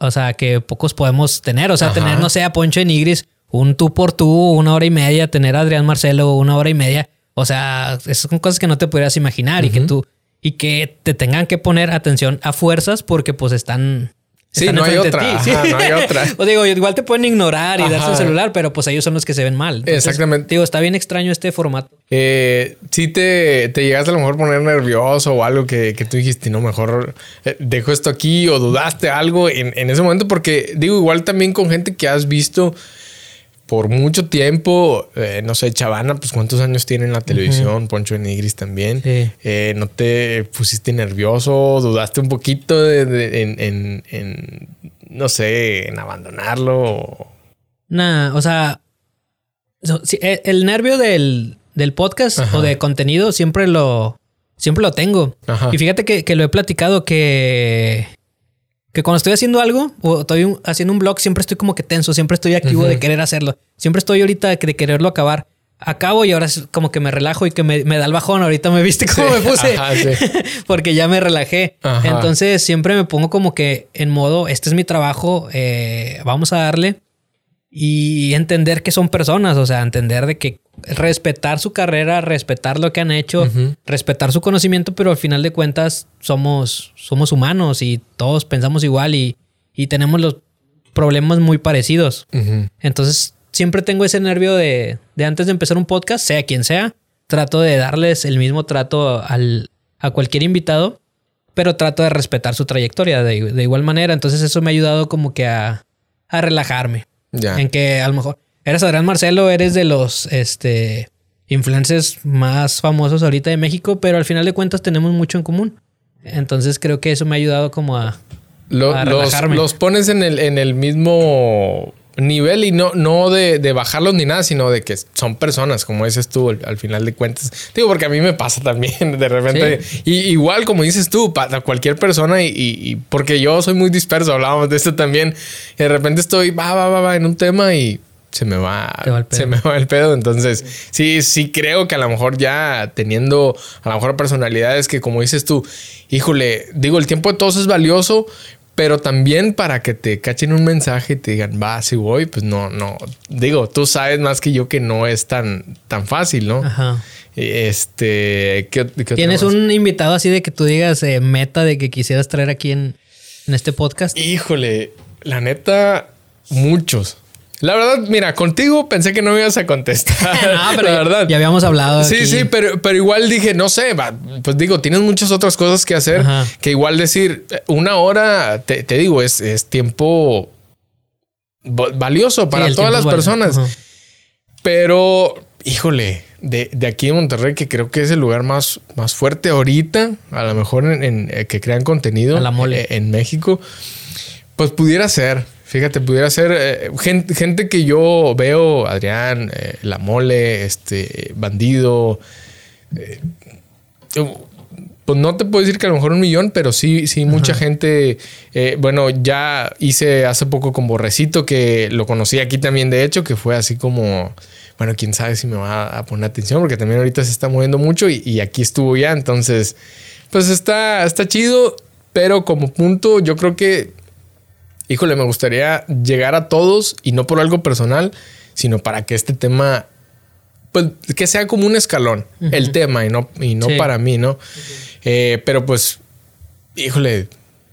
Speaker 3: o sea, que pocos podemos tener. O sea, tener, no sé, a Poncho en Nigris, un tú por tú, una hora y media, tener a Adrián Marcelo una hora y media. O sea, esas son cosas que no te pudieras imaginar y que tú y que te tengan que poner atención a fuerzas porque pues están
Speaker 2: Sí, no hay, otra, no hay otra.
Speaker 3: o digo, igual te pueden ignorar y darse el celular, pero pues ellos son los que se ven mal.
Speaker 2: Exactamente.
Speaker 3: Digo, está bien extraño este formato.
Speaker 2: Eh, sí te, te llegaste a lo mejor a poner nervioso o algo que, que tú dijiste, no, mejor eh, dejo esto aquí o dudaste algo en, en ese momento, porque digo, igual también con gente que has visto por mucho tiempo, eh, no sé, Chavana, pues cuántos años tiene en la televisión, Poncho de Nigris también. Eh, ¿No te pusiste nervioso? ¿Dudaste un poquito de, en, no sé, en abandonarlo?
Speaker 3: Nah, o sea, e, el nervio del, podcast o de contenido siempre lo, siempre lo tengo. Y fíjate que, que lo he platicado que que cuando estoy haciendo algo o estoy haciendo un blog, siempre estoy como que tenso, siempre estoy activo de querer hacerlo. Siempre estoy ahorita de quererlo acabar. Acabo y ahora es como que me relajo y que me, da el bajón. Ahorita me viste cómo me puse. Porque ya me relajé. Entonces siempre me pongo como que en modo, este es mi trabajo, eh, vamos a darle. Y entender que son personas, o sea, entender de que respetar su carrera, respetar lo que han hecho, respetar su conocimiento, pero al final de cuentas somos, somos humanos y todos pensamos igual y, tenemos los problemas muy parecidos. Entonces, siempre tengo ese nervio de, antes de empezar un podcast, sea quien sea, trato de darles el mismo trato al, a cualquier invitado, pero trato de respetar su trayectoria de, igual manera. Entonces, eso me ha ayudado como que a, a relajarme. En que a lo mejor Eres Adrián Marcelo, eres de los este, influencers más famosos ahorita de México, pero al final de cuentas tenemos mucho en común. Entonces creo que eso me ha ayudado como a,
Speaker 2: relajarme. Los, pones en el, en el mismo nivel y no, no de, bajarlos ni nada, sino de que son personas, como dices tú, al, final de cuentas. Digo, porque a mí me pasa también de repente. Y, igual, como dices tú, para cualquier persona, y, porque yo soy muy disperso, hablábamos de esto también. Y de repente estoy, va, va, va, va, en un tema y se me va, se me va el pedo. Entonces, sí, sí creo que a lo mejor ya teniendo a lo mejor personalidades que como dices tú, híjole, digo, el tiempo de todos es valioso, pero también para que te cachen un mensaje y te digan, va, si voy, pues no, no. Digo, tú sabes más que yo que no es tan, tan fácil, ¿no? Ajá. Este,
Speaker 3: ¿tienes un invitado así de que tú digas eh, meta de que quisieras traer aquí en, en este podcast?
Speaker 2: Híjole, la neta, muchos. La verdad, mira, contigo pensé que no me ibas a contestar. no, pero la verdad.
Speaker 3: Ya habíamos hablado.
Speaker 2: Sí, sí, pero, pero igual dije, no sé, pues digo, tienes muchas otras cosas que hacer que igual decir una hora, te, digo, es, es, tiempo valioso para todas las personas. Pero, híjole, de, de, aquí en Monterrey, que creo que es el lugar más, más fuerte ahorita, a lo mejor en, eh, que crean contenido eh, en México, pues pudiera ser. Fíjate, pudiera ser eh, gente, que yo veo, Adrián, eh, La Mole, este, Bandido. Eh, pues no te puedo decir que a lo mejor un millón, pero sí, sí, mucha gente. bueno, ya hice hace poco con Borrecito, que lo conocí aquí también, de hecho, que fue así como. Bueno, quién sabe si me va a poner atención, porque también ahorita se está moviendo mucho y, y aquí estuvo ya. Entonces, pues está, está chido, pero como punto, yo creo que híjole, me gustaría llegar a todos y no por algo personal, sino para que este tema, pues que sea como un escalón, el tema y no, y no para mí, ¿no? Eh, pero pues, híjole,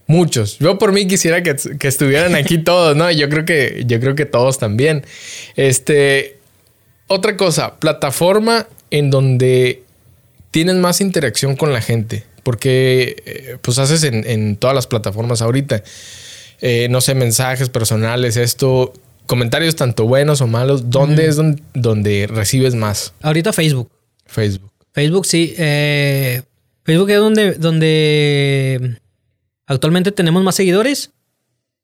Speaker 2: muchos. Yo por mí quisiera que, estuvieran aquí todos, ¿no? Yo creo que, yo creo que todos también. Este, otra cosa, plataforma en donde tienes más interacción con la gente, porque eh, pues haces en, en todas las plataformas ahorita. Eh, no sé, mensajes personales, esto, comentarios tanto buenos o malos, ¿dónde es donde, recibes más?
Speaker 3: Ahorita Facebook.
Speaker 2: Facebook.
Speaker 3: Facebook, sí. Eh, Facebook es donde, donde actualmente tenemos más seguidores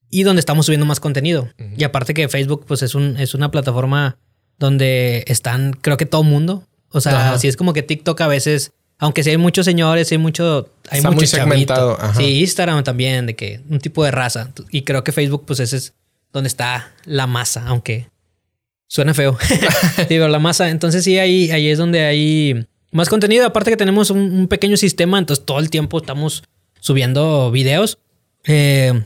Speaker 3: y donde estamos subiendo más contenido. Y aparte que Facebook, pues es, un, es una plataforma donde están, creo que todo mundo. O sea, así es como que TikTok a veces aunque sí hay muchos señores, hay mucho. Hay Está mucho muy segmentado. Sí, Instagram también, de que un tipo de raza. Y creo que Facebook, pues ese es donde está la masa, aunque suena feo. Digo, la masa. Entonces sí, ahí, ahí es donde hay más contenido. Aparte que tenemos un, pequeño sistema, entonces todo el tiempo estamos subiendo videos. Eh,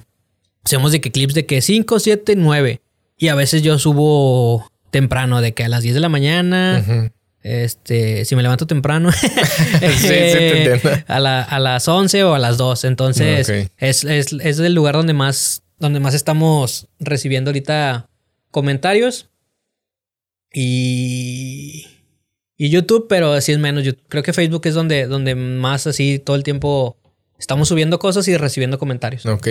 Speaker 3: hacemos de que clips de que 5, 7, 9. Y a veces yo subo temprano, de que a las 10 de la mañana. Este, si me levanto temprano, a, las 11 o a las 2. Entonces, es, el lugar donde más donde más estamos recibiendo ahorita comentarios. Y, y YouTube, pero así es menos. Yo creo que Facebook es donde, donde más así todo el tiempo estamos subiendo cosas y recibiendo comentarios.
Speaker 2: Ok.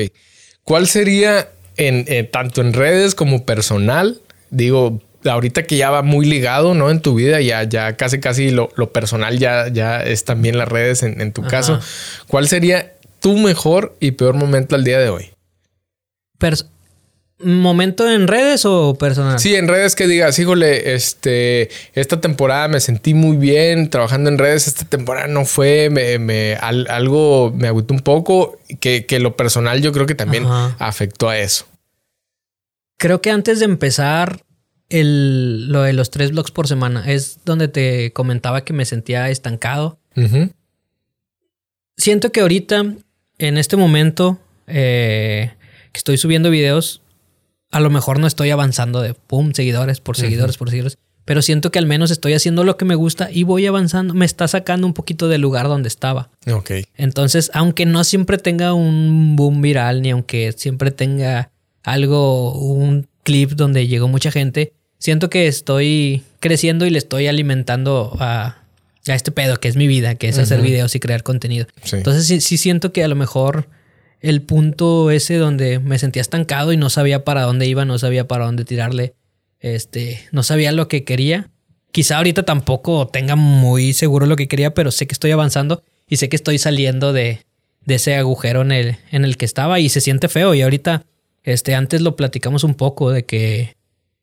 Speaker 2: ¿Cuál sería en, eh, tanto en redes como personal? Digo, ahorita que ya va muy ligado, ¿no? En tu vida, ya, ya casi, casi lo, personal ya, ya es también las redes en, tu caso. ¿Cuál sería tu mejor y peor momento al día de hoy?
Speaker 3: ¿Momento en redes o personal?
Speaker 2: Sí, en redes que digas, híjole, este, esta temporada me sentí muy bien trabajando en redes, esta temporada no fue, me, algo me agüitó un poco, que, que, lo personal yo creo que también afectó a eso.
Speaker 3: Creo que antes de empezar el, lo de los tres blogs por semana, es donde te comentaba que me sentía estancado. Siento que ahorita, en este momento, eh, que estoy subiendo videos, a lo mejor no estoy avanzando de pum, seguidores por seguidores por seguidores, pero siento que al menos estoy haciendo lo que me gusta y voy avanzando, me está sacando un poquito del lugar donde estaba.
Speaker 2: Ok.
Speaker 3: Entonces, aunque no siempre tenga un boom viral, ni aunque siempre tenga algo, un clip donde llegó mucha gente, siento que estoy creciendo y le estoy alimentando a, a este pedo que es mi vida, que es hacer videos y crear contenido. Entonces sí, sí siento que a lo mejor el punto ese donde me sentía estancado y no sabía para dónde iba, no sabía para dónde tirarle, este, no sabía lo que quería. Quizá ahorita tampoco tenga muy seguro lo que quería, pero sé que estoy avanzando y sé que estoy saliendo de, de ese agujero en el, en el que estaba y se siente feo. Y ahorita, este, antes lo platicamos un poco de que,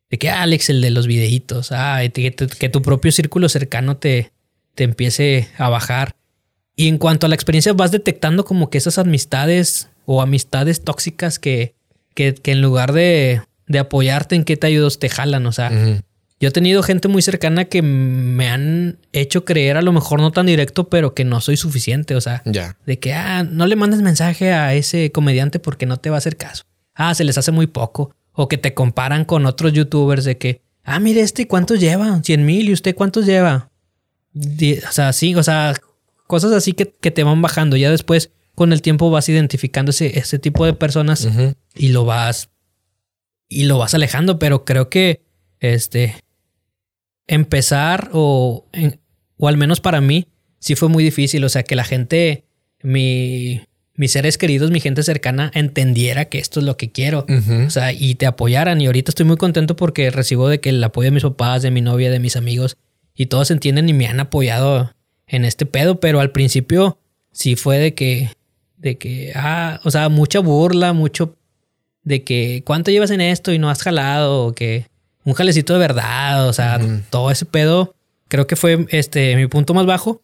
Speaker 3: de que ah, Alex, el de los videitos, ah, que, que tu propio círculo cercano te, te empiece a bajar. Y en cuanto a la experiencia, vas detectando como que esas amistades o amistades tóxicas que, que, en lugar de, de, apoyarte en qué te ayudas, te jalan. O sea, yo he tenido gente muy cercana que me han hecho creer, a lo mejor no tan directo, pero que no soy suficiente. O sea, de que ah, no le mandes mensaje a ese comediante porque no te va a hacer caso. Ah, se les hace muy poco. O que te comparan con otros youtubers de que, ah, mire, este cuántos lleva, 100 mil y usted cuántos lleva. O sea, sí, o sea, Cosas así que, te van bajando. Ya después, con el tiempo, vas identificando ese, tipo de personas y lo vas. Y lo vas alejando. Pero creo que este. Empezar, o, o al menos para mí, sí fue muy difícil. O sea, que la gente, mi, mis seres queridos, mi gente cercana, entendiera que esto es lo que quiero. O sea, y te apoyaran. Y ahorita estoy muy contento porque recibo de que el apoyo de mis papás, de mi novia, de mis amigos, y todos entienden y me han apoyado en este pedo, pero al principio sí fue de que, de que, ah, o sea, mucha burla, mucho de que cuánto llevas en esto y no has jalado, o que un jalecito de verdad, o sea, todo ese pedo, creo que fue este mi punto más bajo.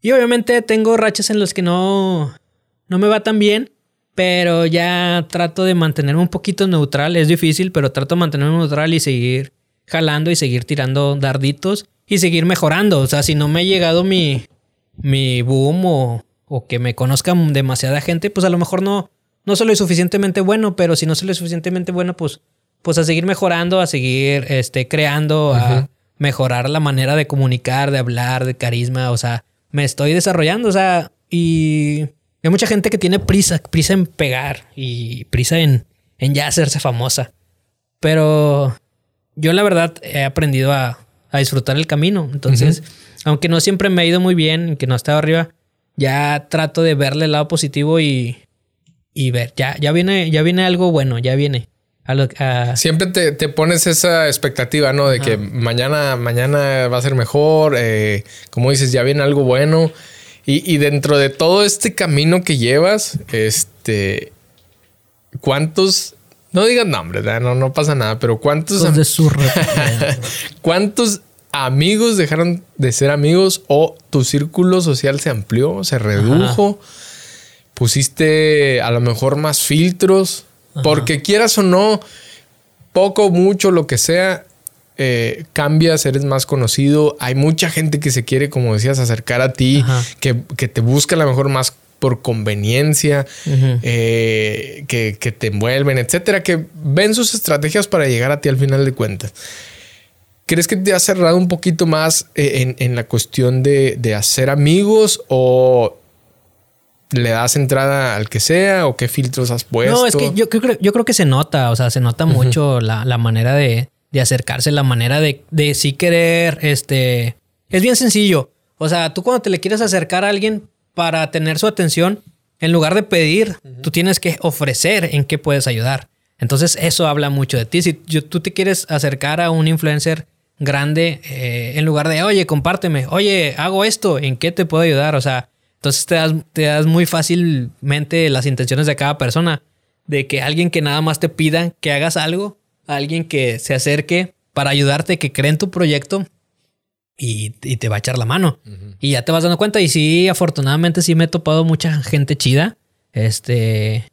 Speaker 3: Y obviamente tengo rachas en los que no, no me va tan bien, pero ya trato de mantenerme un poquito neutral, es difícil, pero trato de mantenerme neutral y seguir jalando y seguir tirando darditos y seguir mejorando. O sea, si no me ha llegado mi, mi boom o, o que me conozcan demasiada gente, pues a lo mejor no, no soy suficientemente bueno, pero si no soy suficientemente bueno, pues, pues a seguir mejorando, a seguir este, creando, a mejorar la manera de comunicar, de hablar, de carisma. O sea, me estoy desarrollando. O sea, y hay mucha gente que tiene prisa, prisa en pegar y prisa en, en ya hacerse famosa. Pero yo la verdad he aprendido a, a disfrutar el camino. Entonces, aunque no siempre me ha ido muy bien, que no estaba arriba, ya trato de verle el lado positivo y, y ver, ya, ya, viene, ya viene algo bueno, ya viene.
Speaker 2: Siempre te, pones esa expectativa, ¿no? De que mañana, mañana va a ser mejor. Eh, como dices, ya viene algo bueno. Y, y, dentro de todo este camino que llevas, este, ¿cuántos no digas nombres, no, no pasa nada, pero ¿cuántos, ¿cuántos amigos dejaron de ser amigos o tu círculo social se amplió, se redujo? Pusiste a lo mejor más filtros, porque quieras o no, poco, mucho, lo que sea, eh, cambias, eres más conocido. Hay mucha gente que se quiere, como decías, acercar a ti, que, que, te busca a lo mejor más por conveniencia, eh, que, te envuelven, etcétera, que ven sus estrategias para llegar a ti al final de cuentas. ¿Crees que te ha cerrado un poquito más eh, en, la cuestión de, hacer amigos o le das entrada al que sea o qué filtros has puesto.
Speaker 3: No, es que yo, creo, yo creo que se nota, o sea, se nota mucho la, manera de, acercarse, la manera de, de sí querer, este... Es bien sencillo. O sea, tú cuando te le quieres acercar a alguien para tener su atención, en lugar de pedir, tú tienes que ofrecer en qué puedes ayudar. Entonces eso habla mucho de ti. Si tú te quieres acercar a un influencer grande, eh, en lugar de, oye, compárteme, oye, hago esto, ¿en qué te puedo ayudar? O sea, entonces te das, te das muy fácilmente las intenciones de cada persona. De que alguien que nada más te pida que hagas algo, alguien que se acerque para ayudarte, que cree en tu proyecto y, te va a echar la mano. Y ya te vas dando cuenta. Y sí, afortunadamente sí me he topado mucha gente chida. Este.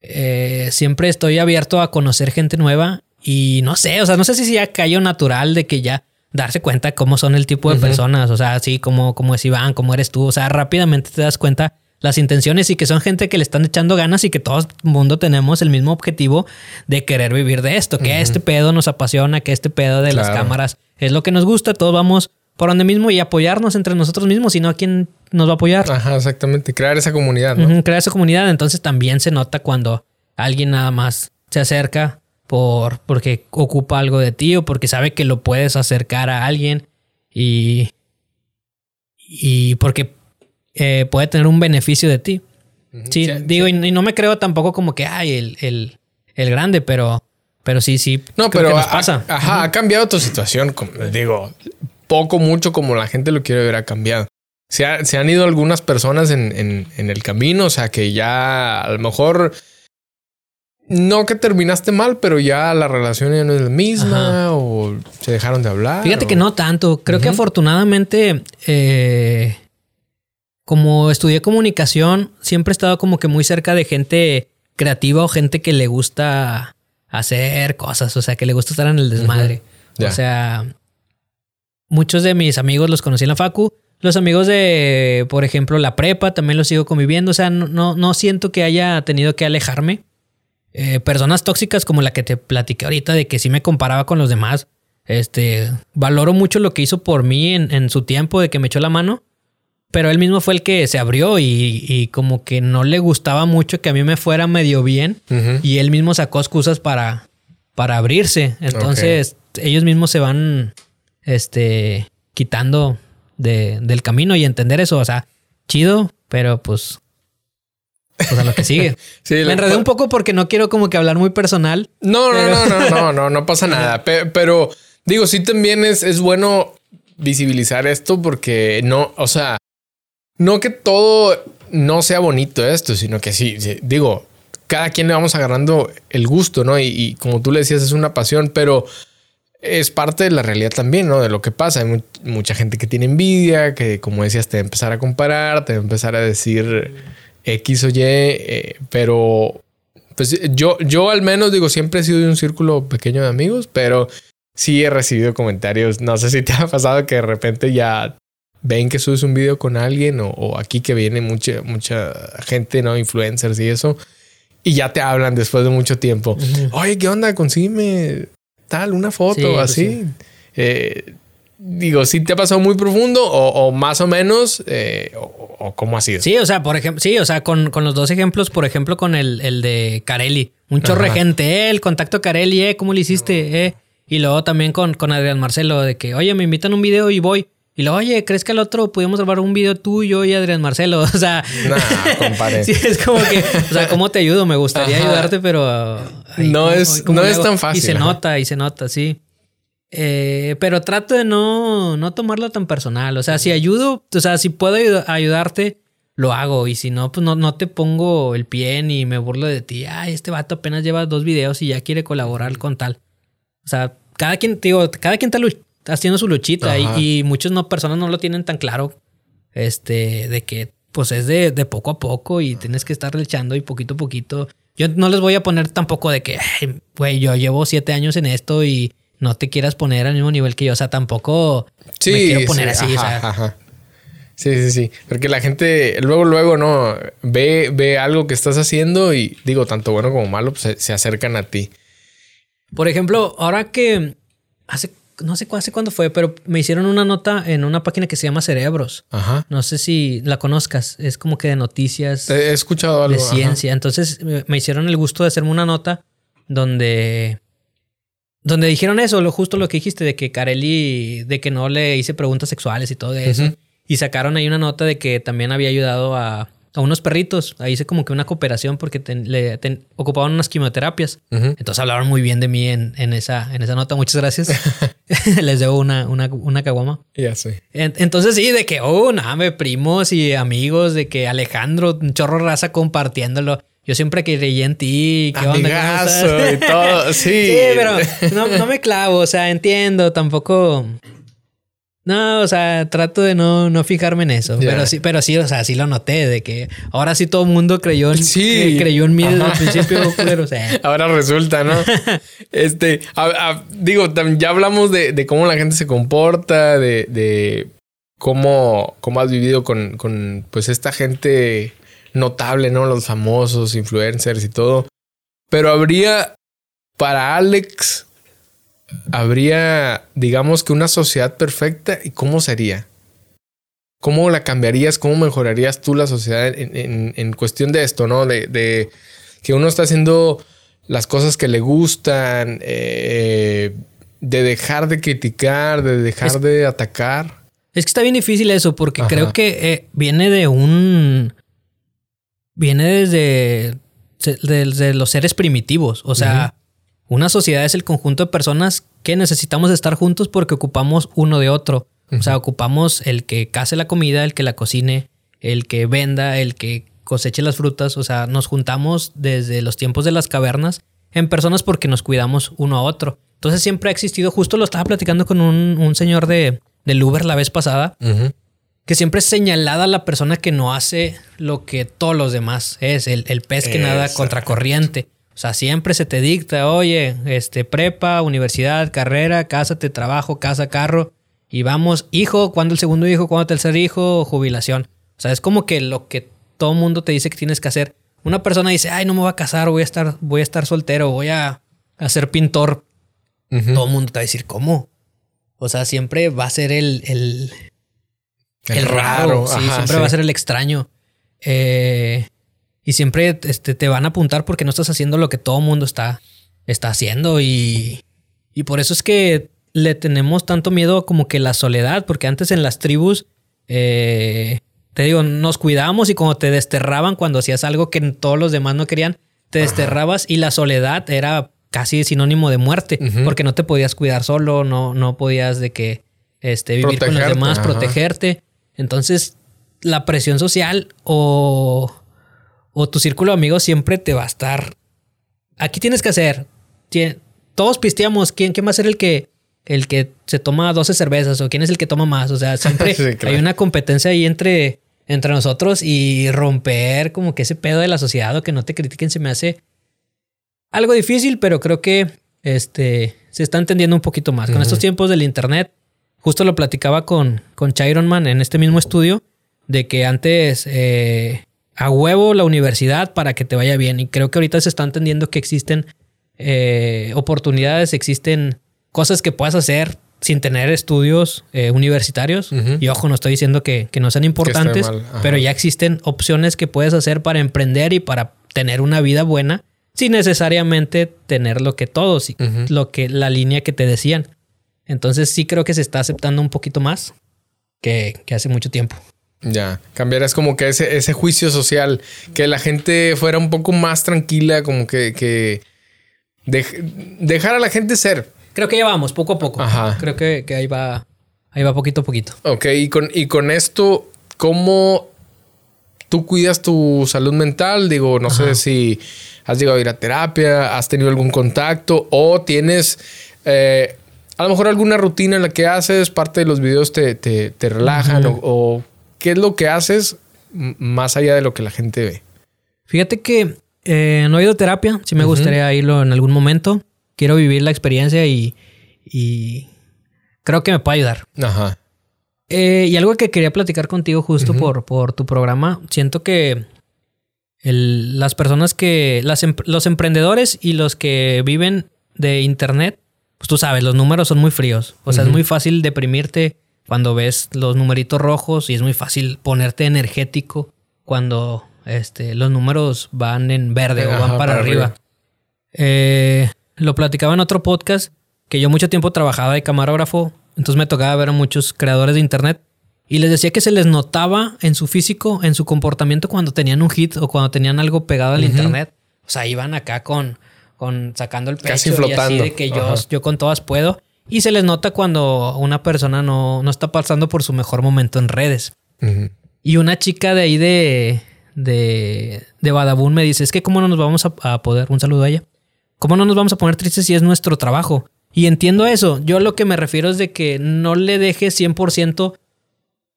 Speaker 3: Eh, siempre estoy abierto a conocer gente nueva. Y no sé, o sea, no sé si ya cayó natural de que ya darse cuenta cómo son el tipo de personas. O sea, así como, como es Iván, cómo eres tú. O sea, rápidamente te das cuenta las intenciones y que son gente que le están echando ganas y que todo el mundo tenemos el mismo objetivo de querer vivir de esto, que este pedo nos apasiona, que este pedo de las cámaras es lo que nos gusta, todos vamos por donde mismo y apoyarnos entre nosotros mismos, sino a quién nos va a apoyar.
Speaker 2: Ajá, exactamente, crear esa comunidad, ¿no?
Speaker 3: crear esa comunidad, entonces también se nota cuando alguien nada más se acerca por porque ocupa algo de ti o porque sabe que lo puedes acercar a alguien y y porque eh, puede tener un beneficio de ti. Sí, digo, Y, no me creo tampoco como que, ay, el, el, el grande, pero, pero sí, sí.
Speaker 2: No, pero pasa. Ajá, ha cambiado tu situación. digo, poco, mucho como la gente lo quiere ver, ha cambiado. Se, se han ido algunas personas en, en, en, el camino, o sea, que ya a lo mejor no que terminaste mal, pero ya la relación ya no es la misma o se dejaron de hablar.
Speaker 3: Fíjate que no tanto. Creo que afortunadamente eh, como estudié comunicación, siempre he estado como que muy cerca de gente creativa o gente que le gusta hacer cosas, o sea, que le gusta estar en el desmadre. O sea, muchos de mis amigos los conocí en la Facu. Los amigos de, por ejemplo, la prepa también los sigo conviviendo. O sea, no, no, siento que haya tenido que alejarme. Eh, personas tóxicas como la que te platiqué ahorita de que sí me comparaba con los demás. Este, valoro mucho lo que hizo por mí en, en su tiempo de que me echó la mano pero él mismo fue el que se abrió y, como que no le gustaba mucho que a mí me fuera medio bien y él mismo sacó excusas para, para abrirse. Entonces ellos mismos se van este, quitando de, del camino y entender eso. O sea, chido, pero pues pues a lo que sigue. me enredé un poco porque no quiero como que hablar muy personal.
Speaker 2: No, no, no, no, no, no, no pasa nada. Pero, digo, sí también es, es bueno visibilizar esto porque no, o sea, no que todo no sea bonito esto, sino que sí, digo, cada quien le vamos agarrando el gusto, ¿no? Y, como tú le decías, es una pasión, pero es parte de la realidad también, ¿no? De lo que pasa. Hay mucha gente que tiene envidia, que como decías, te va a empezar a comparar, te va a empezar a decir X o Y, eh, pero pues yo, yo al menos digo, siempre he sido de un círculo pequeño de amigos, pero sí he recibido comentarios. No sé si te ha pasado que de repente ya ven que subes un video con alguien o, aquí que viene mucha, mucha gente, ¿no? Influencers y eso. Y ya te hablan después de mucho tiempo. Oye, ¿qué onda? Consígueme tal, una foto pues así. Eh, digo, si te ha pasado muy profundo o, más o menos, eh, o, cómo ha sido.
Speaker 3: Sí, o sea, por ejemplo, sí, o sea, con, con los dos ejemplos, por ejemplo, con el, el de Carelli. Un chorre gente, eh, el contacto Carelli, eh, ¿cómo le hiciste? Eh. Y luego también con, con Adrián Marcelo, de que, oye, me invitan a un video y voy. Y luego, oye, ¿crees que al otro pudimos grabar un video tuyo y Adrián Marcelo? O sea,
Speaker 2: nah, compadre.
Speaker 3: sí, es como que, o sea, ¿cómo te ayudo? Me gustaría ayudarte, pero.
Speaker 2: no es, no es tan fácil.
Speaker 3: Y se nota, y se nota, sí. Eh, pero trato de no, no tomarlo tan personal. O sea, si ayudo, o sea, si puedo ayudarte, lo hago. Y si no, pues no, no te pongo el pie ni me burlo de ti. Ay, este vato apenas lleva dos videos y ya quiere colaborar con tal. O sea, cada quien, digo, cada quien está haciendo su luchita y, y, muchas no, personas no lo tienen tan claro. Este, de que pues es de, de poco a poco y tienes que estar echando y poquito a poquito. Yo no les voy a poner tampoco de que, güey, yo llevo siete años en esto y no te quieras poner al mismo nivel que yo. O sea, tampoco
Speaker 2: sí, me quiero poner así. Sí, sí, sí. Porque la gente luego, luego, ¿no? Ve, ve algo que estás haciendo y digo, tanto bueno como malo, pues se, se acercan a ti.
Speaker 3: Por ejemplo, ahora que hace no sé hace cuándo fue, pero me hicieron una nota en una página que se llama Cerebros. Ajá. No sé si la conozcas. Es como que de noticias.
Speaker 2: He escuchado algo.
Speaker 3: De ciencia. Entonces me hicieron el gusto de hacerme una nota donde. Donde dijeron eso, lo justo lo que dijiste, de que Carelli, de que no le hice preguntas sexuales y todo eso. Y sacaron ahí una nota de que también había ayudado a, a unos perritos. Ahí hice como que una cooperación porque le, ocupaban unas quimioterapias. Entonces hablaron muy bien de mí en, en, esa, en esa nota. Muchas gracias. Les debo una, una, una caguama.
Speaker 2: Ya sé.
Speaker 3: entonces sí, de que, oh, nada, primos y amigos, de que Alejandro, un chorro raza compartiéndolo. Yo siempre creí en ti.
Speaker 2: ¿Qué onda? y todo. Sí.
Speaker 3: sí, pero no, no me clavo. O sea, entiendo. Tampoco no, o sea, trato de no, no fijarme en eso. Pero sí, pero sí, o sea, sí lo noté, de que ahora sí todo el mundo creyó en, sí. creyó en mí desde el principio, o sea.
Speaker 2: Ahora resulta, ¿no? este, digo, ya hablamos de, cómo la gente se comporta, de, de cómo, cómo has vivido con, con pues esta gente notable, ¿no? Los famosos, influencers y todo. Pero habría para Alex habría, digamos que una sociedad perfecta y cómo sería? ¿Cómo la cambiarías? ¿Cómo mejorarías tú la sociedad en, cuestión de esto, no? De, que uno está haciendo las cosas que le gustan, eh, de dejar de criticar, de dejar de atacar.
Speaker 3: Es que está bien difícil eso, porque creo que eh, viene de un. Viene desde, desde los seres primitivos. O sea, una sociedad es el conjunto de personas que necesitamos estar juntos porque ocupamos uno de otro. O sea, ocupamos el que case la comida, el que la cocine, el que venda, el que coseche las frutas. O sea, nos juntamos desde los tiempos de las cavernas en personas porque nos cuidamos uno a otro. Entonces siempre ha existido, justo lo estaba platicando con un, señor de, del Uber la vez pasada, que siempre es señalada la persona que no hace lo que todos los demás es, el, pez que nada contracorriente. O sea, siempre se te dicta, oye, este, prepa, universidad, carrera, cásate, trabajo, casa, carro. Y vamos, hijo, ¿cuándo el segundo hijo? ¿Cuándo el tercer hijo? Jubilación. O sea, es como que lo que todo mundo te dice que tienes que hacer. Una persona dice, ay, no me voy a casar, voy a estar, voy a estar soltero, voy a, ser pintor. Todo el mundo te va a decir, ¿cómo? O sea, siempre va a ser el, el, el, raro. Sí, siempre va a ser el extraño. Eh, y siempre este, te van a apuntar porque no estás haciendo lo que todo mundo está, está haciendo y, y por eso es que le tenemos tanto miedo como que la soledad, porque antes en las tribus, eh, te digo, nos cuidábamos y como te desterraban cuando hacías algo que todos los demás no querían, te desterrabas y la soledad era casi sinónimo de muerte, porque no te podías cuidar solo, no, no podías de que este, vivir con los demás, protegerte. Entonces, la presión social o o tu círculo de amigos siempre te va a estar. Aquí tienes que hacer. Todos pisteamos. ¿Quién, quién va a ser el que, el que se toma 12 cervezas? ¿O quién es el que toma más? O sea, siempre hay una competencia ahí entre, entre nosotros y romper como que ese pedo de la sociedad o que no te critiquen se me hace algo difícil, pero creo que este, se está entendiendo un poquito más. Con estos tiempos del internet, justo lo platicaba con, con Chiron Man en este mismo estudio, de que antes eh, a huevo la universidad para que te vaya bien. Y creo que ahorita se está entendiendo que existen eh, oportunidades, existen cosas que puedas hacer sin tener estudios eh, universitarios. Y ojo, no estoy diciendo que, no sean importantes, pero ya existen opciones que puedes hacer para emprender y para tener una vida buena sin necesariamente tener lo que todos, lo que la línea que te decían. Entonces sí creo que se está aceptando un poquito más que hace mucho tiempo.
Speaker 2: Ya, cambiarás como que ese, ese juicio social, que la gente fuera un poco más tranquila, como que, que dejar a la gente ser.
Speaker 3: Creo que ya vamos, poco a poco. Ajá. Creo que, ahí va, ahí va poquito a poquito.
Speaker 2: Ok, y con, y con esto, ¿cómo tú cuidas tu salud mental? Digo, no sé si has llegado a ir a terapia, has tenido algún contacto o tienes... Eh, a lo mejor alguna rutina en la que haces, parte de los videos te, te, relajan o ¿qué es lo que haces más allá de lo que la gente ve?
Speaker 3: Fíjate que eh, no he ido a terapia, sí me gustaría irlo en algún momento. Quiero vivir la experiencia y, creo que me puede ayudar. Ajá. Eh, y algo que quería platicar contigo justo por, por tu programa, siento que las personas que, los emprendedores y los que viven de Internet pues tú sabes, los números son muy fríos. O sea, es muy fácil deprimirte cuando ves los numeritos rojos y es muy fácil ponerte energético cuando este, los números van en verde o van para, arriba. Eh, lo platicaba en otro podcast que yo mucho tiempo trabajaba de camarógrafo, entonces me tocaba ver a muchos creadores de internet y les decía que se les notaba en su físico, en su comportamiento cuando tenían un hit o cuando tenían algo pegado al internet. O sea, iban acá con, con sacando el pecho Casi flotando. y así de que yo, yo con todas puedo. Y se les nota cuando una persona no, no está pasando por su mejor momento en redes. Y una chica de ahí de, de, de Badabun me dice, es que cómo no nos vamos a, a, poder, un saludo a ella, cómo no nos vamos a poner tristes si es nuestro trabajo. Y entiendo eso. Yo lo que me refiero es de que no le dejes 100%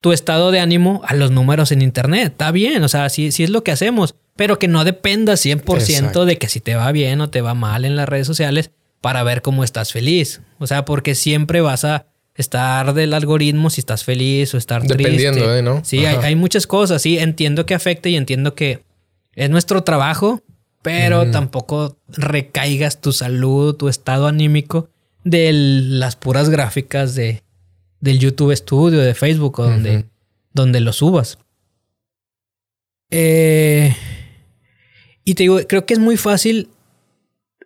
Speaker 3: tu estado de ánimo a los números en internet. Está bien, o sea, sí, sí es lo que hacemos, pero que no dependa 100% de que si te va bien o te va mal en las redes sociales para ver cómo estás feliz. O sea, porque siempre vas a estar del algoritmo si estás feliz o estar
Speaker 2: Dependiendo,
Speaker 3: triste.
Speaker 2: ¿eh? ¿no?
Speaker 3: Sí, hay, hay, muchas cosas. Sí, entiendo que afecte y entiendo que es nuestro trabajo, pero tampoco recaigas tu salud, tu estado anímico de las puras gráficas de, del YouTube Studio, de Facebook o donde, donde lo subas. Eh, y te digo, creo que es muy fácil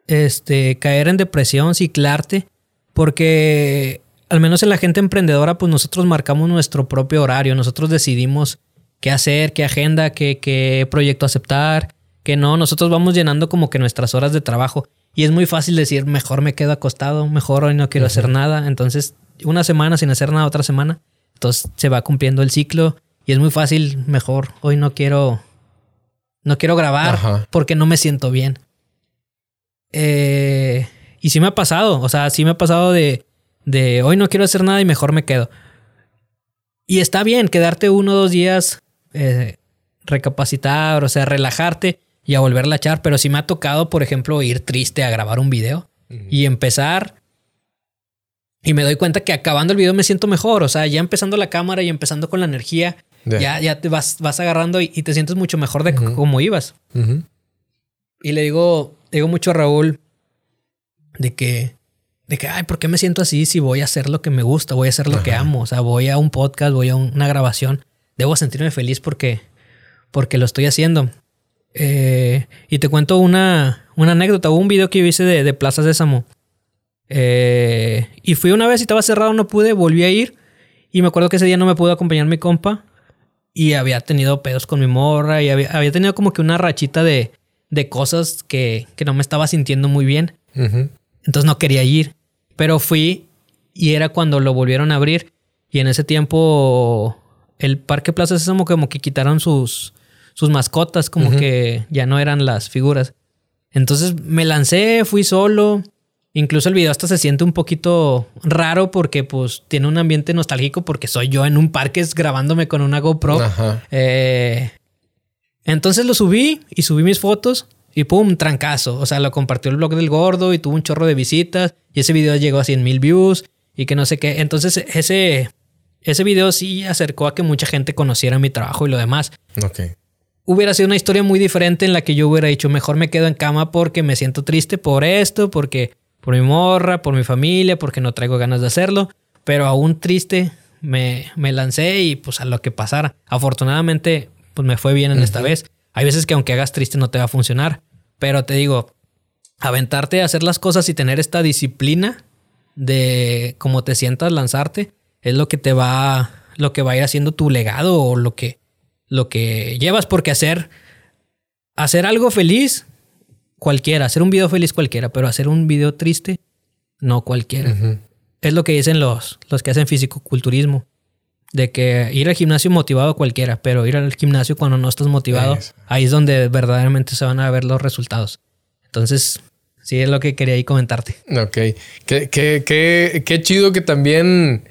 Speaker 3: este, caer en depresión, ciclarte, porque al menos en la gente emprendedora, pues nosotros marcamos nuestro propio horario, nosotros decidimos qué hacer, qué agenda, qué, qué proyecto aceptar, qué no, nosotros vamos llenando como que nuestras horas de trabajo. Y es muy fácil decir, mejor me quedo acostado, mejor hoy no quiero hacer nada. Entonces, una semana sin hacer nada, otra semana. Entonces se va cumpliendo el ciclo y es muy fácil, mejor hoy no quiero, no quiero grabar porque no me siento bien. Eh, y sí me ha pasado, o sea, sí me ha pasado de, de hoy no quiero hacer nada y mejor me quedo. Y está bien quedarte uno o dos días, eh, recapacitar, o sea, relajarte y a volverla a echar. Pero sí me ha tocado, por ejemplo, ir triste a grabar un video y empezar. Y me doy cuenta que acabando el video me siento mejor. O sea, ya empezando la cámara y empezando con la energía, ya, ya te vas, vas agarrando y, te sientes mucho mejor de cómo ibas. Y le digo, digo mucho a Raúl de que, de que, ay, ¿por qué me siento así si voy a hacer lo que me gusta? Voy a hacer lo que amo. O sea, voy a un podcast, voy a una grabación. Debo sentirme feliz porque, porque lo estoy haciendo. Eh, y te cuento una, una anécdota. Hubo un video que yo hice de, de Plaza Sésamo. Eh, y fui una vez y estaba cerrado, no pude, volví a ir. Y me acuerdo que ese día no me pudo acompañar mi compa. Y había tenido pedos con mi morra. Y había, tenido como que una rachita de, de cosas que, que, no me estaba sintiendo muy bien. Entonces no quería ir. Pero fui y era cuando lo volvieron a abrir. Y en ese tiempo el Parque Plaza Sésamo como que quitaron sus, sus mascotas, como que ya no eran las figuras. Entonces me lancé, fui solo. Incluso el video hasta se siente un poquito raro porque pues tiene un ambiente nostálgico porque soy yo en un parque grabándome con una GoPro. Eh, entonces lo subí y subí mis fotos y pum, trancazo. O sea, lo compartió el blog del gordo y tuvo un chorro de visitas y ese video llegó a 100 mil views y que no sé qué. Entonces ese, ese video sí acercó a que mucha gente conociera mi trabajo y lo demás.
Speaker 2: Ok
Speaker 3: hubiera sido una historia muy diferente en la que yo hubiera dicho, mejor me quedo en cama porque me siento triste por esto, porque por mi morra, por mi familia, porque no traigo ganas de hacerlo, pero aún triste me, me lancé y pues a lo que pasara. Afortunadamente, pues me fue bien en esta vez. Hay veces que aunque hagas triste no te va a funcionar, pero te digo, aventarte a hacer las cosas y tener esta disciplina de cómo te sientas lanzarte es lo que te va lo que va a ir haciendo tu legado o lo que lo que llevas, porque hacer, hacer algo feliz, cualquiera, hacer un video feliz cualquiera, pero hacer un video triste, no cualquiera. Es lo que dicen los, los que hacen fisicoculturismo. De que ir al gimnasio motivado cualquiera, pero ir al gimnasio cuando no estás motivado, ahí es donde verdaderamente se van a ver los resultados. Entonces, sí es lo que quería ahí comentarte.
Speaker 2: Ok. Qué, qué, qué, qué chido que también,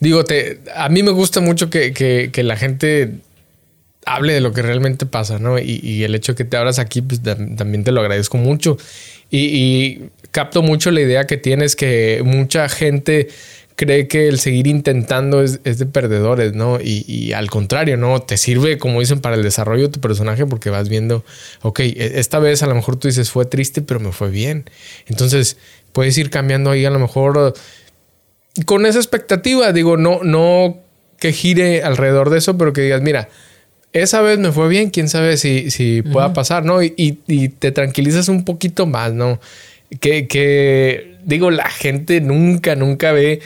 Speaker 2: digo, te, a mí me gusta mucho que, que la gente hable de lo que realmente pasa, ¿no? Y, el hecho de que te abras aquí, pues también te lo agradezco mucho. Y, capto mucho la idea que tienes que mucha gente cree que el seguir intentando es, de perdedores, ¿no? Y, al contrario, ¿no? Te sirve, como dicen, para el desarrollo de tu personaje porque vas viendo, ok, e, esta vez a lo mejor tú dices, fue triste, pero me fue bien. Entonces, puedes ir cambiando ahí a lo mejor con esa expectativa, digo, no, no que gire alrededor de eso, pero que digas, mira, esa vez me fue bien, quién sabe si, si pueda pasar, ¿no? Y, y, te tranquilizas un poquito más, ¿no? Que, que, digo, la gente nunca, nunca ve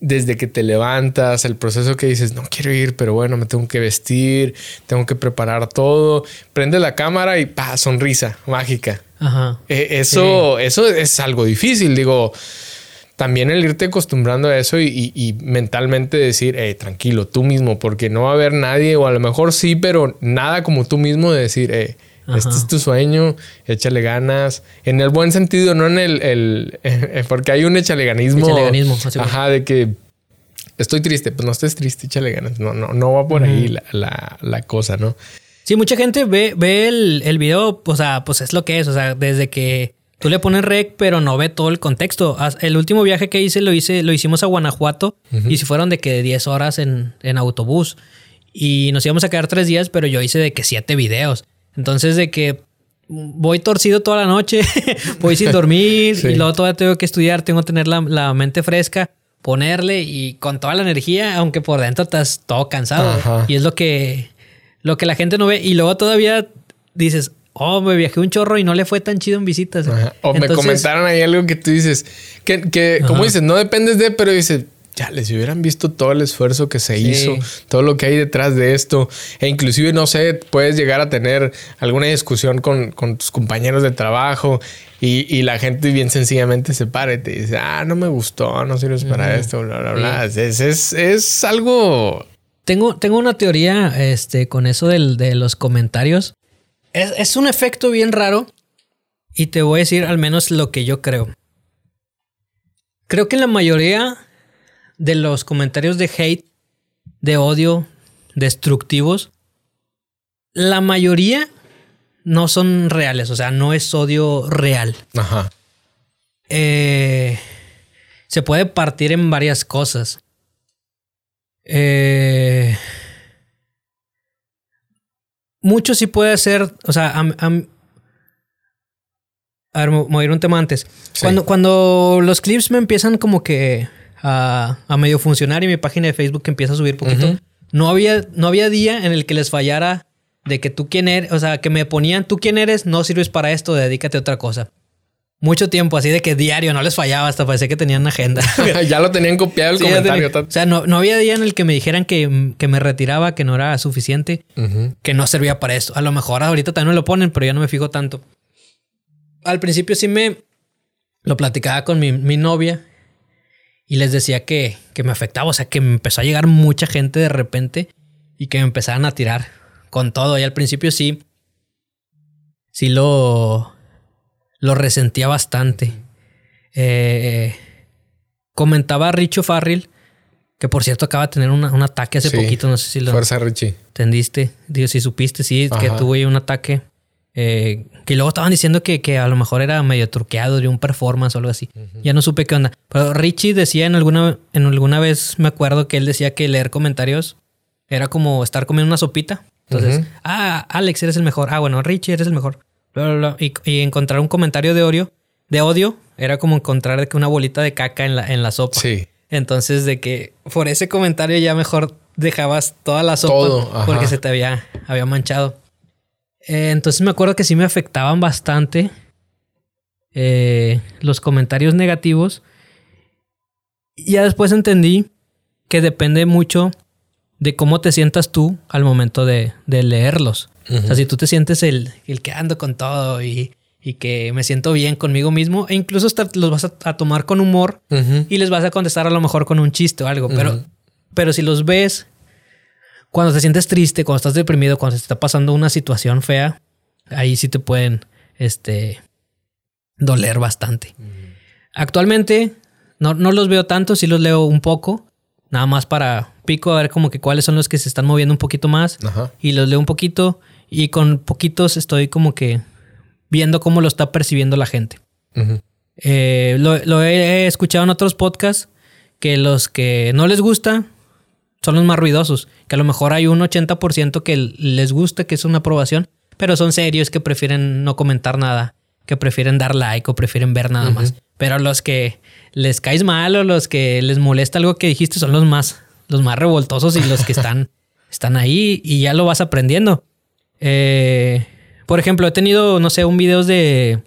Speaker 2: desde que te levantas, el proceso que dices, no quiero ir, pero bueno, me tengo que vestir, tengo que preparar todo, prende la cámara y pa, sonrisa mágica. Ajá. E, eso, eso es algo difícil, digo también el irte acostumbrando a eso y, mentalmente decir, eh, tranquilo, tú mismo, porque no va a haber nadie, o a lo mejor sí, pero nada como tú mismo de decir, eh, este es tu sueño, échale ganas, en el buen sentido, no en el, porque hay un échale ganismo. ajá, de que estoy triste, pues no estés triste, échale ganas, no, no, no va por ahí la, cosa, ¿no?
Speaker 3: Sí, mucha gente ve, ve el, el video, o sea, pues es lo que es, o sea, desde que Tú le pones rec, pero no ve todo el contexto. El último viaje que hice lo hice, lo hicimos a Guanajuato y si fueron de que 10 horas en, autobús. Y nos íbamos a quedar tres días, pero yo hice de que siete videos. Entonces, de que voy torcido toda la noche, voy sin dormir y luego todavía tengo que estudiar, tengo que tener la, mente fresca, ponerle y con toda la energía, aunque por dentro estás todo cansado. Y es lo que, lo que la gente no ve. Y luego todavía dices, oh, me viajé un chorro y no le fue tan chido en visitas.
Speaker 2: O me comentaron ahí algo que tú dices, que, que como dices, no dependes de, pero dices, ya les hubieran visto todo el esfuerzo que se hizo, todo lo que hay detrás de esto. E inclusive, no sé, puedes llegar a tener alguna discusión con, tus compañeros de trabajo y, la gente bien sencillamente se para y te dice, ah, no me gustó, no sirves para esto, bla, bla, bla. Es, es, es, algo...
Speaker 3: Tengo, tengo una teoría este, con eso del, de los comentarios. Es, un efecto bien raro y te voy a decir al menos lo que yo creo. Creo que la mayoría de los comentarios de hate, de odio, destructivos, la mayoría no son reales, o sea, no es odio real. Ajá. Eh, se puede partir en varias cosas. Eh, mucho sí puede ser, o sea, a, ver, me voy a ir un tema antes. Cuando, cuando los clips me empiezan como que a, medio funcionar y mi página de Facebook empieza a subir poquito, no, había, no había día en el que les fallara de que tú quién eres, o sea, que me ponían tú quién eres, no sirves para esto, dedícate a otra cosa mucho tiempo, así de que diario no les fallaba, hasta parecía que tenían agenda.
Speaker 2: ya lo tenían copiado el comentario.
Speaker 3: o sea, no, había día en el que me dijeran que, me retiraba, que no era suficiente, que no servía para eso. A lo mejor ahorita también me lo ponen, pero ya no me fijo tanto. Al principio sí me lo platicaba con mi, novia y les decía que, que me afectaba, o sea, que me empezó a llegar mucha gente de repente y que me empezaban a tirar con todo. Y al principio sí, sí lo lo resentía bastante. Eh, comentaba Richo Farrell, que por cierto acaba de tener un ataque hace poquito, no sé si lo...
Speaker 2: Fuerza Richie.
Speaker 3: ¿Entendiste? Digo, si supiste, sí, que tuve un ataque. Eh, que luego estaban diciendo que, que, a lo mejor era medio truqueado de un performance o algo así. Ya no supe qué onda. Pero Richie decía en alguna, en alguna vez, me acuerdo que él decía que leer comentarios era como estar comiendo una sopita. Entonces, ah, Alex, eres el mejor. Ah, bueno, Richie, eres el mejor. Y, encontrar un comentario de odio, de odio, era como encontrar que una bolita de caca en la, en la sopa. Sí. Entonces, de que por ese comentario ya mejor dejabas toda la sopa porque se te había, había manchado. Eh, entonces me acuerdo que sí me afectaban bastante eh, los comentarios negativos. Y ya después entendí que depende mucho de cómo te sientas tú al momento de, de leerlos. O sea, si tú te sientes el, el que ando con todo y, y, que me siento bien conmigo mismo, e incluso hasta los vas a, tomar con humor y les vas a contestar a lo mejor con un chiste o algo, pero, pero si los ves cuando te sientes triste, cuando estás deprimido, cuando se está pasando una situación fea, ahí sí te pueden este, doler bastante. Actualmente no, no los veo tanto, sí los leo un poco, nada más para pico a ver como que cuáles son los que se están moviendo un poquito más y los leo un poquito y con poquitos estoy como que viendo cómo lo está percibiendo la gente. Eh, lo, he escuchado en otros podcasts que los que no les gusta son los más ruidosos. Que a lo mejor hay un 80% que les gusta, que es una aprobación, pero son serios que prefieren no comentar nada, que prefieren dar like o prefieren ver nada más. Pero los que les caes mal o los que les molesta algo que dijiste son los más, los más revoltosos y los que están, están ahí y ya lo vas aprendiendo. Eh, por ejemplo, he tenido, no sé, un video de,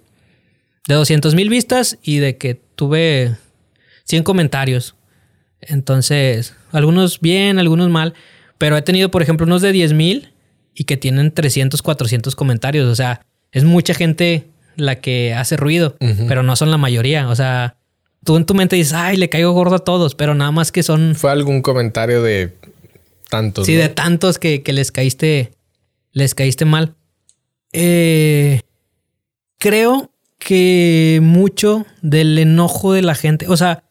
Speaker 3: de 200 mil vistas y de que tuve 100 comentarios. Entonces, algunos bien, algunos mal. Pero he tenido, por ejemplo, unos de 10 mil y que tienen 300, 400 comentarios. O sea, es mucha gente la que hace ruido, pero no son la mayoría. O sea, tú en tu mente dices, ay, le caigo gordo a todos, pero nada más que son.
Speaker 2: Fue algún comentario de tantos.
Speaker 3: Sí, de tantos que, que, les caíste, les caíste mal. Eh, creo que mucho del enojo de la gente, o sea,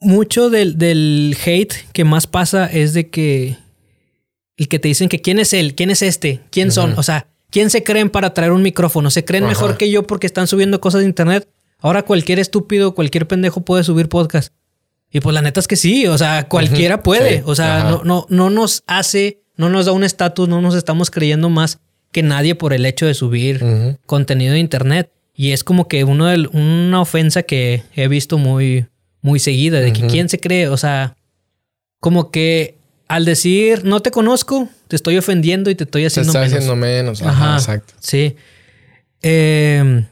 Speaker 3: mucho del, del hate que más pasa es de que el que te dicen que quién es él, quién es este, quién son, o sea, quién se creen para traer un micrófono, se creen mejor que yo porque están subiendo cosas de internet. Ahora cualquier estúpido, cualquier pendejo puede subir podcast. Y pues la neta es que sí, o sea, cualquiera puede, o sea, no, no, no nos hace, no nos da un estatus, no nos estamos creyendo más que nadie por el hecho de subir contenido de internet. Y es como que uno de, una ofensa que he visto muy, muy seguida, de que quién se cree, o sea, como que al decir no te conozco, te estoy ofendiendo y te estoy haciendo
Speaker 2: te está haciendo menos. Ajá, exacto.
Speaker 3: Sí. Em,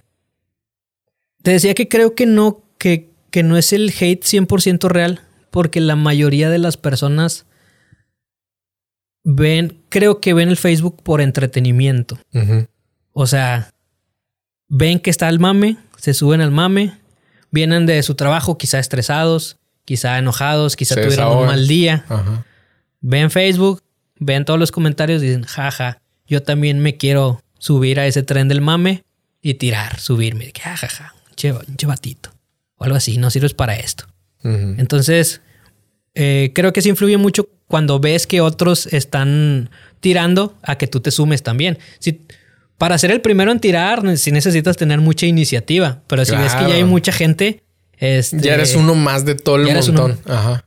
Speaker 3: te decía que creo que no, que, que no es el hate 100% real, porque la mayoría de las personas ven, creo que ven el Facebook por entretenimiento. O sea, ven que está el mame, se suben al mame, vienen de su trabajo quizá estresados, quizá enojados, quizá tuvieron un mal día. Ven Facebook, ven todos los comentarios y dicen, jaja, yo también me quiero subir a ese tren del mame y tirar, subirme. Jajaja, un chevatito. O algo así, no sirves para esto. Entonces, eh, creo que sí influye mucho cuando ves que otros están tirando a que tú te sumes también. Si, para ser el primero en tirar, si necesitas tener mucha iniciativa. Pero si ves que ya hay mucha gente. Este,
Speaker 2: ya eres uno más de todo el montón.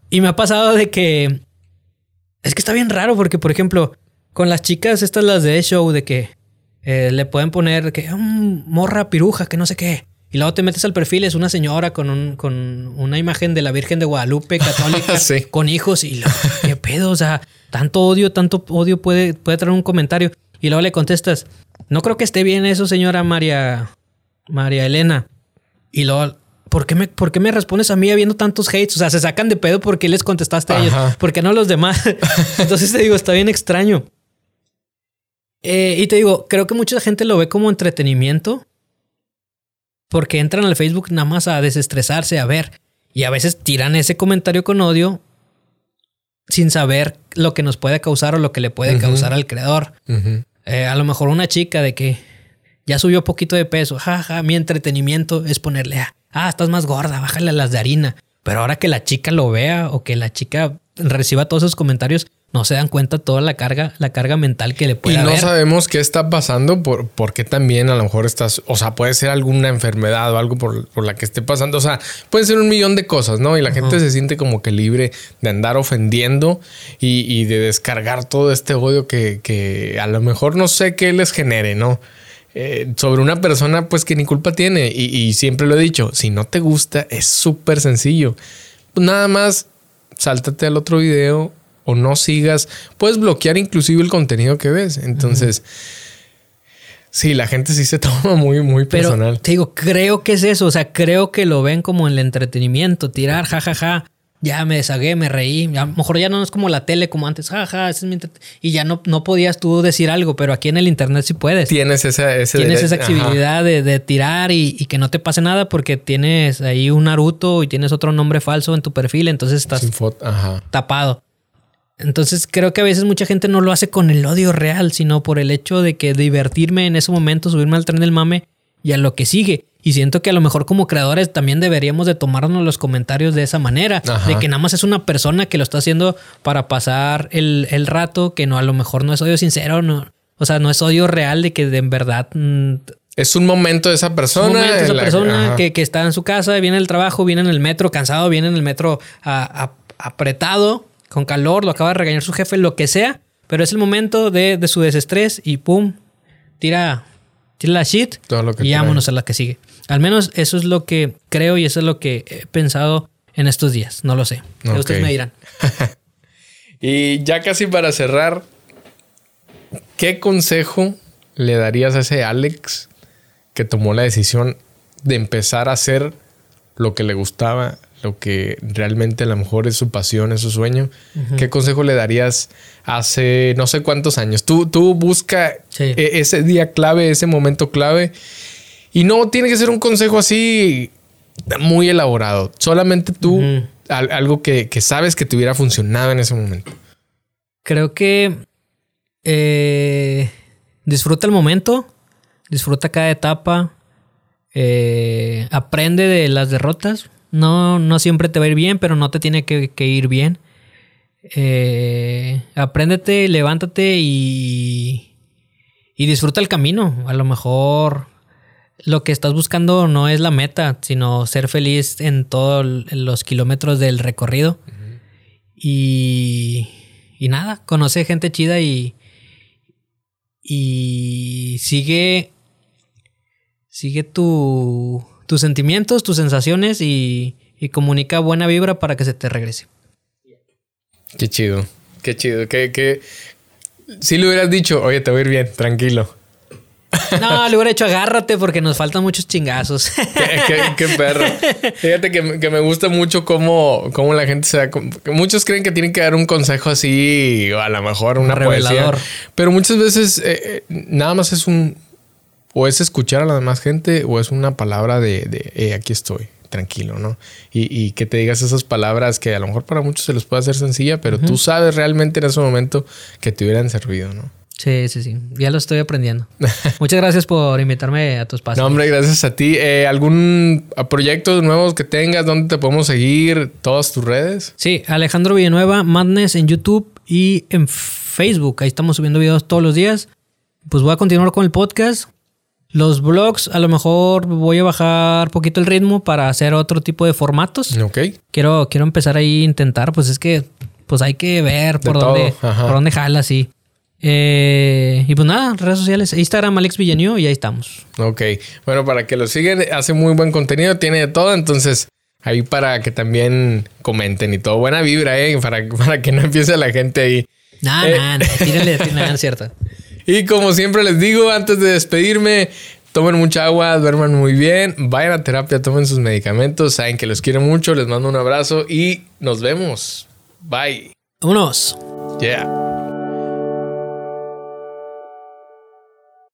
Speaker 3: Y me ha pasado de que. Es que está bien raro porque, por ejemplo, con las chicas, estas las de show, de que eh, le pueden poner que un morra piruja, que no sé qué. Y luego te metes al perfil, es una señora con, un, con una imagen de la Virgen de Guadalupe católica con hijos y lo, qué pedo, o sea, tanto odio, tanto odio puede, puede traer un comentario. Y luego le contestas, no creo que esté bien eso, señora María, María Elena. Y luego, ¿por qué, me, ¿por qué me respondes a mí habiendo tantos hates? O sea, se sacan de pedo porque les contestaste a ellos, porque no a los demás. Entonces te digo, está bien extraño. Eh, y te digo, creo que mucha gente lo ve como entretenimiento porque entran al Facebook nada más a desestresarse, a ver. Y a veces tiran ese comentario con odio sin saber lo que nos puede causar o lo que le puede causar al creador. Eh, a lo mejor una chica de que ya subió poquito de peso, jaja, mi entretenimiento es ponerle, ah, estás más gorda, bájale las de harina. Pero ahora que la chica lo vea o que la chica reciba todos esos comentarios, no se dan cuenta toda la carga, la carga mental que le puede
Speaker 2: Y no sabemos qué está pasando, por, porque también a lo mejor estás, o sea, puede ser alguna enfermedad o algo por, la que esté pasando. O sea, puede ser un millón de cosas, ¿no? Y la gente se siente como que libre de andar ofendiendo y, de descargar todo este odio que, a lo mejor no sé qué les genere, ¿no? Eh, sobre una persona pues que ni culpa tiene. Y, y siempre lo he dicho, si no te gusta, es súper sencillo. Pues nada más, sáltate al otro video o no sigas. Puedes bloquear inclusive el contenido que ves. Entonces, sí, la gente sí se toma muy, muy personal.
Speaker 3: te digo, creo que es eso. O sea, creo que lo ven como el entretenimiento, tirar, jajaja. Ya me deshagué, me reí. A lo mejor ya no es como la tele como antes. Jaja, es mi y ya no, no podías tú decir algo, pero aquí en el internet sí puedes.
Speaker 2: Tienes esa,
Speaker 3: tienes esa accesibilidad de, tirar y, y, que no te pase nada porque tienes ahí un Naruto y tienes otro nombre falso en tu perfil, entonces estás tapado. Entonces creo que a veces mucha gente no lo hace con el odio real, sino por el hecho de que divertirme en ese momento, subirme al tren del mame y a lo que sigue. Y siento que a lo mejor como creadores también deberíamos de tomarnos los comentarios de esa manera, de que nada más es una persona que lo está haciendo para pasar el, rato, que no a lo mejor no es odio sincero, no, o sea, no es odio real de que de en verdad mm,
Speaker 2: Es un momento de esa persona. Un momento
Speaker 3: de esa persona que, está en su casa, viene el trabajo, viene en el metro cansado, viene en el metro apretado, con calor, lo acaba de regañar su jefe, lo que sea. Pero es el momento de, su desestrés y pum, tira, tira la shit y vámonos a la que sigue. Al menos eso es lo que creo y eso es lo que he pensado en estos días. No lo sé. Ustedes me dirán.
Speaker 2: y ya casi para cerrar, ¿qué consejo le darías a ese Alex que tomó la decisión de empezar a hacer lo que le gustaba, lo que realmente a lo mejor es su pasión, es su sueño. ¿Qué consejo le darías hace no sé cuántos años? Tú, tú busca e, ese día clave, ese momento clave. Y no tiene que ser un consejo así muy elaborado. Solamente tú, algo que, sabes que te hubiera funcionado en ese momento.
Speaker 3: Creo que eh, disfruta el momento disfruta cada etapa, eh, aprende de las derrotas. No, no siempre te va a ir bien, pero no te tiene que, ir bien. Eh, apréndete, levántate y, y disfruta el camino. A lo mejor lo que estás buscando no es la meta, sino ser feliz en todos los kilómetros del recorrido. y, y nada, conoce gente chida y, y sigue sigue tu, tus sentimientos, tus sensaciones y, comunica buena vibra para que se te regrese.
Speaker 2: Qué chido, qué chido. Que, que si le hubieras dicho, oye, te voy a ir bien, tranquilo.
Speaker 3: No, le hubiera dicho agárrate porque nos faltan muchos chingazos.
Speaker 2: Qué, perro. Fíjate que, me gusta mucho cómo, cómo, la gente se da. Muchos creen que tienen que dar un consejo así, o a lo mejor una Revelador. poesía. Pero muchas veces eh, eh, nada más es un, o es escuchar a la demás gente o es una palabra de, de eh, aquí estoy, tranquilo, ¿no? Y, que te digas esas palabras que a lo mejor para muchos se les puede hacer sencilla, pero tú sabes realmente en ese momento que te hubieran servido, ¿no?
Speaker 3: Sí, sí, sí. Ya lo estoy aprendiendo. Muchas gracias por invitarme a tu espacio.
Speaker 2: No, hombre, gracias a ti. Eh, ¿Algún proyecto nuevo que tengas? ¿Dónde te podemos seguir? ¿Todas tus redes?
Speaker 3: Sí, Alejandro Villanueva, Madness en YouTube y en Facebook. Ahí estamos subiendo videos todos los días. Pues voy a continuar con el podcast. Los blogs, a lo mejor voy a bajar poquito el ritmo para hacer otro tipo de formatos.
Speaker 2: Ok.
Speaker 3: Quiero, quiero empezar ahí a intentar, pues es que pues hay que ver por dónde, por dónde jala, sí. Eh, y pues nada, redes sociales, Instagram Alex Villanueva y ahí estamos.
Speaker 2: Ok, bueno, para que lo sigan, hace muy buen contenido, tiene de todo, entonces ahí para que también comenten y todo. Buena vibra, ¿eh? Para, para que no empiece la gente ahí.
Speaker 3: Nada, eh. nada, tírale, tírale, cierto.
Speaker 2: Y como siempre les digo, antes de despedirme, tomen mucha agua, duerman muy bien, vayan a terapia, tomen sus medicamentos, saben que los quiero mucho, les mando un abrazo y nos vemos. Bye.
Speaker 3: Vámonos.
Speaker 2: Yeah.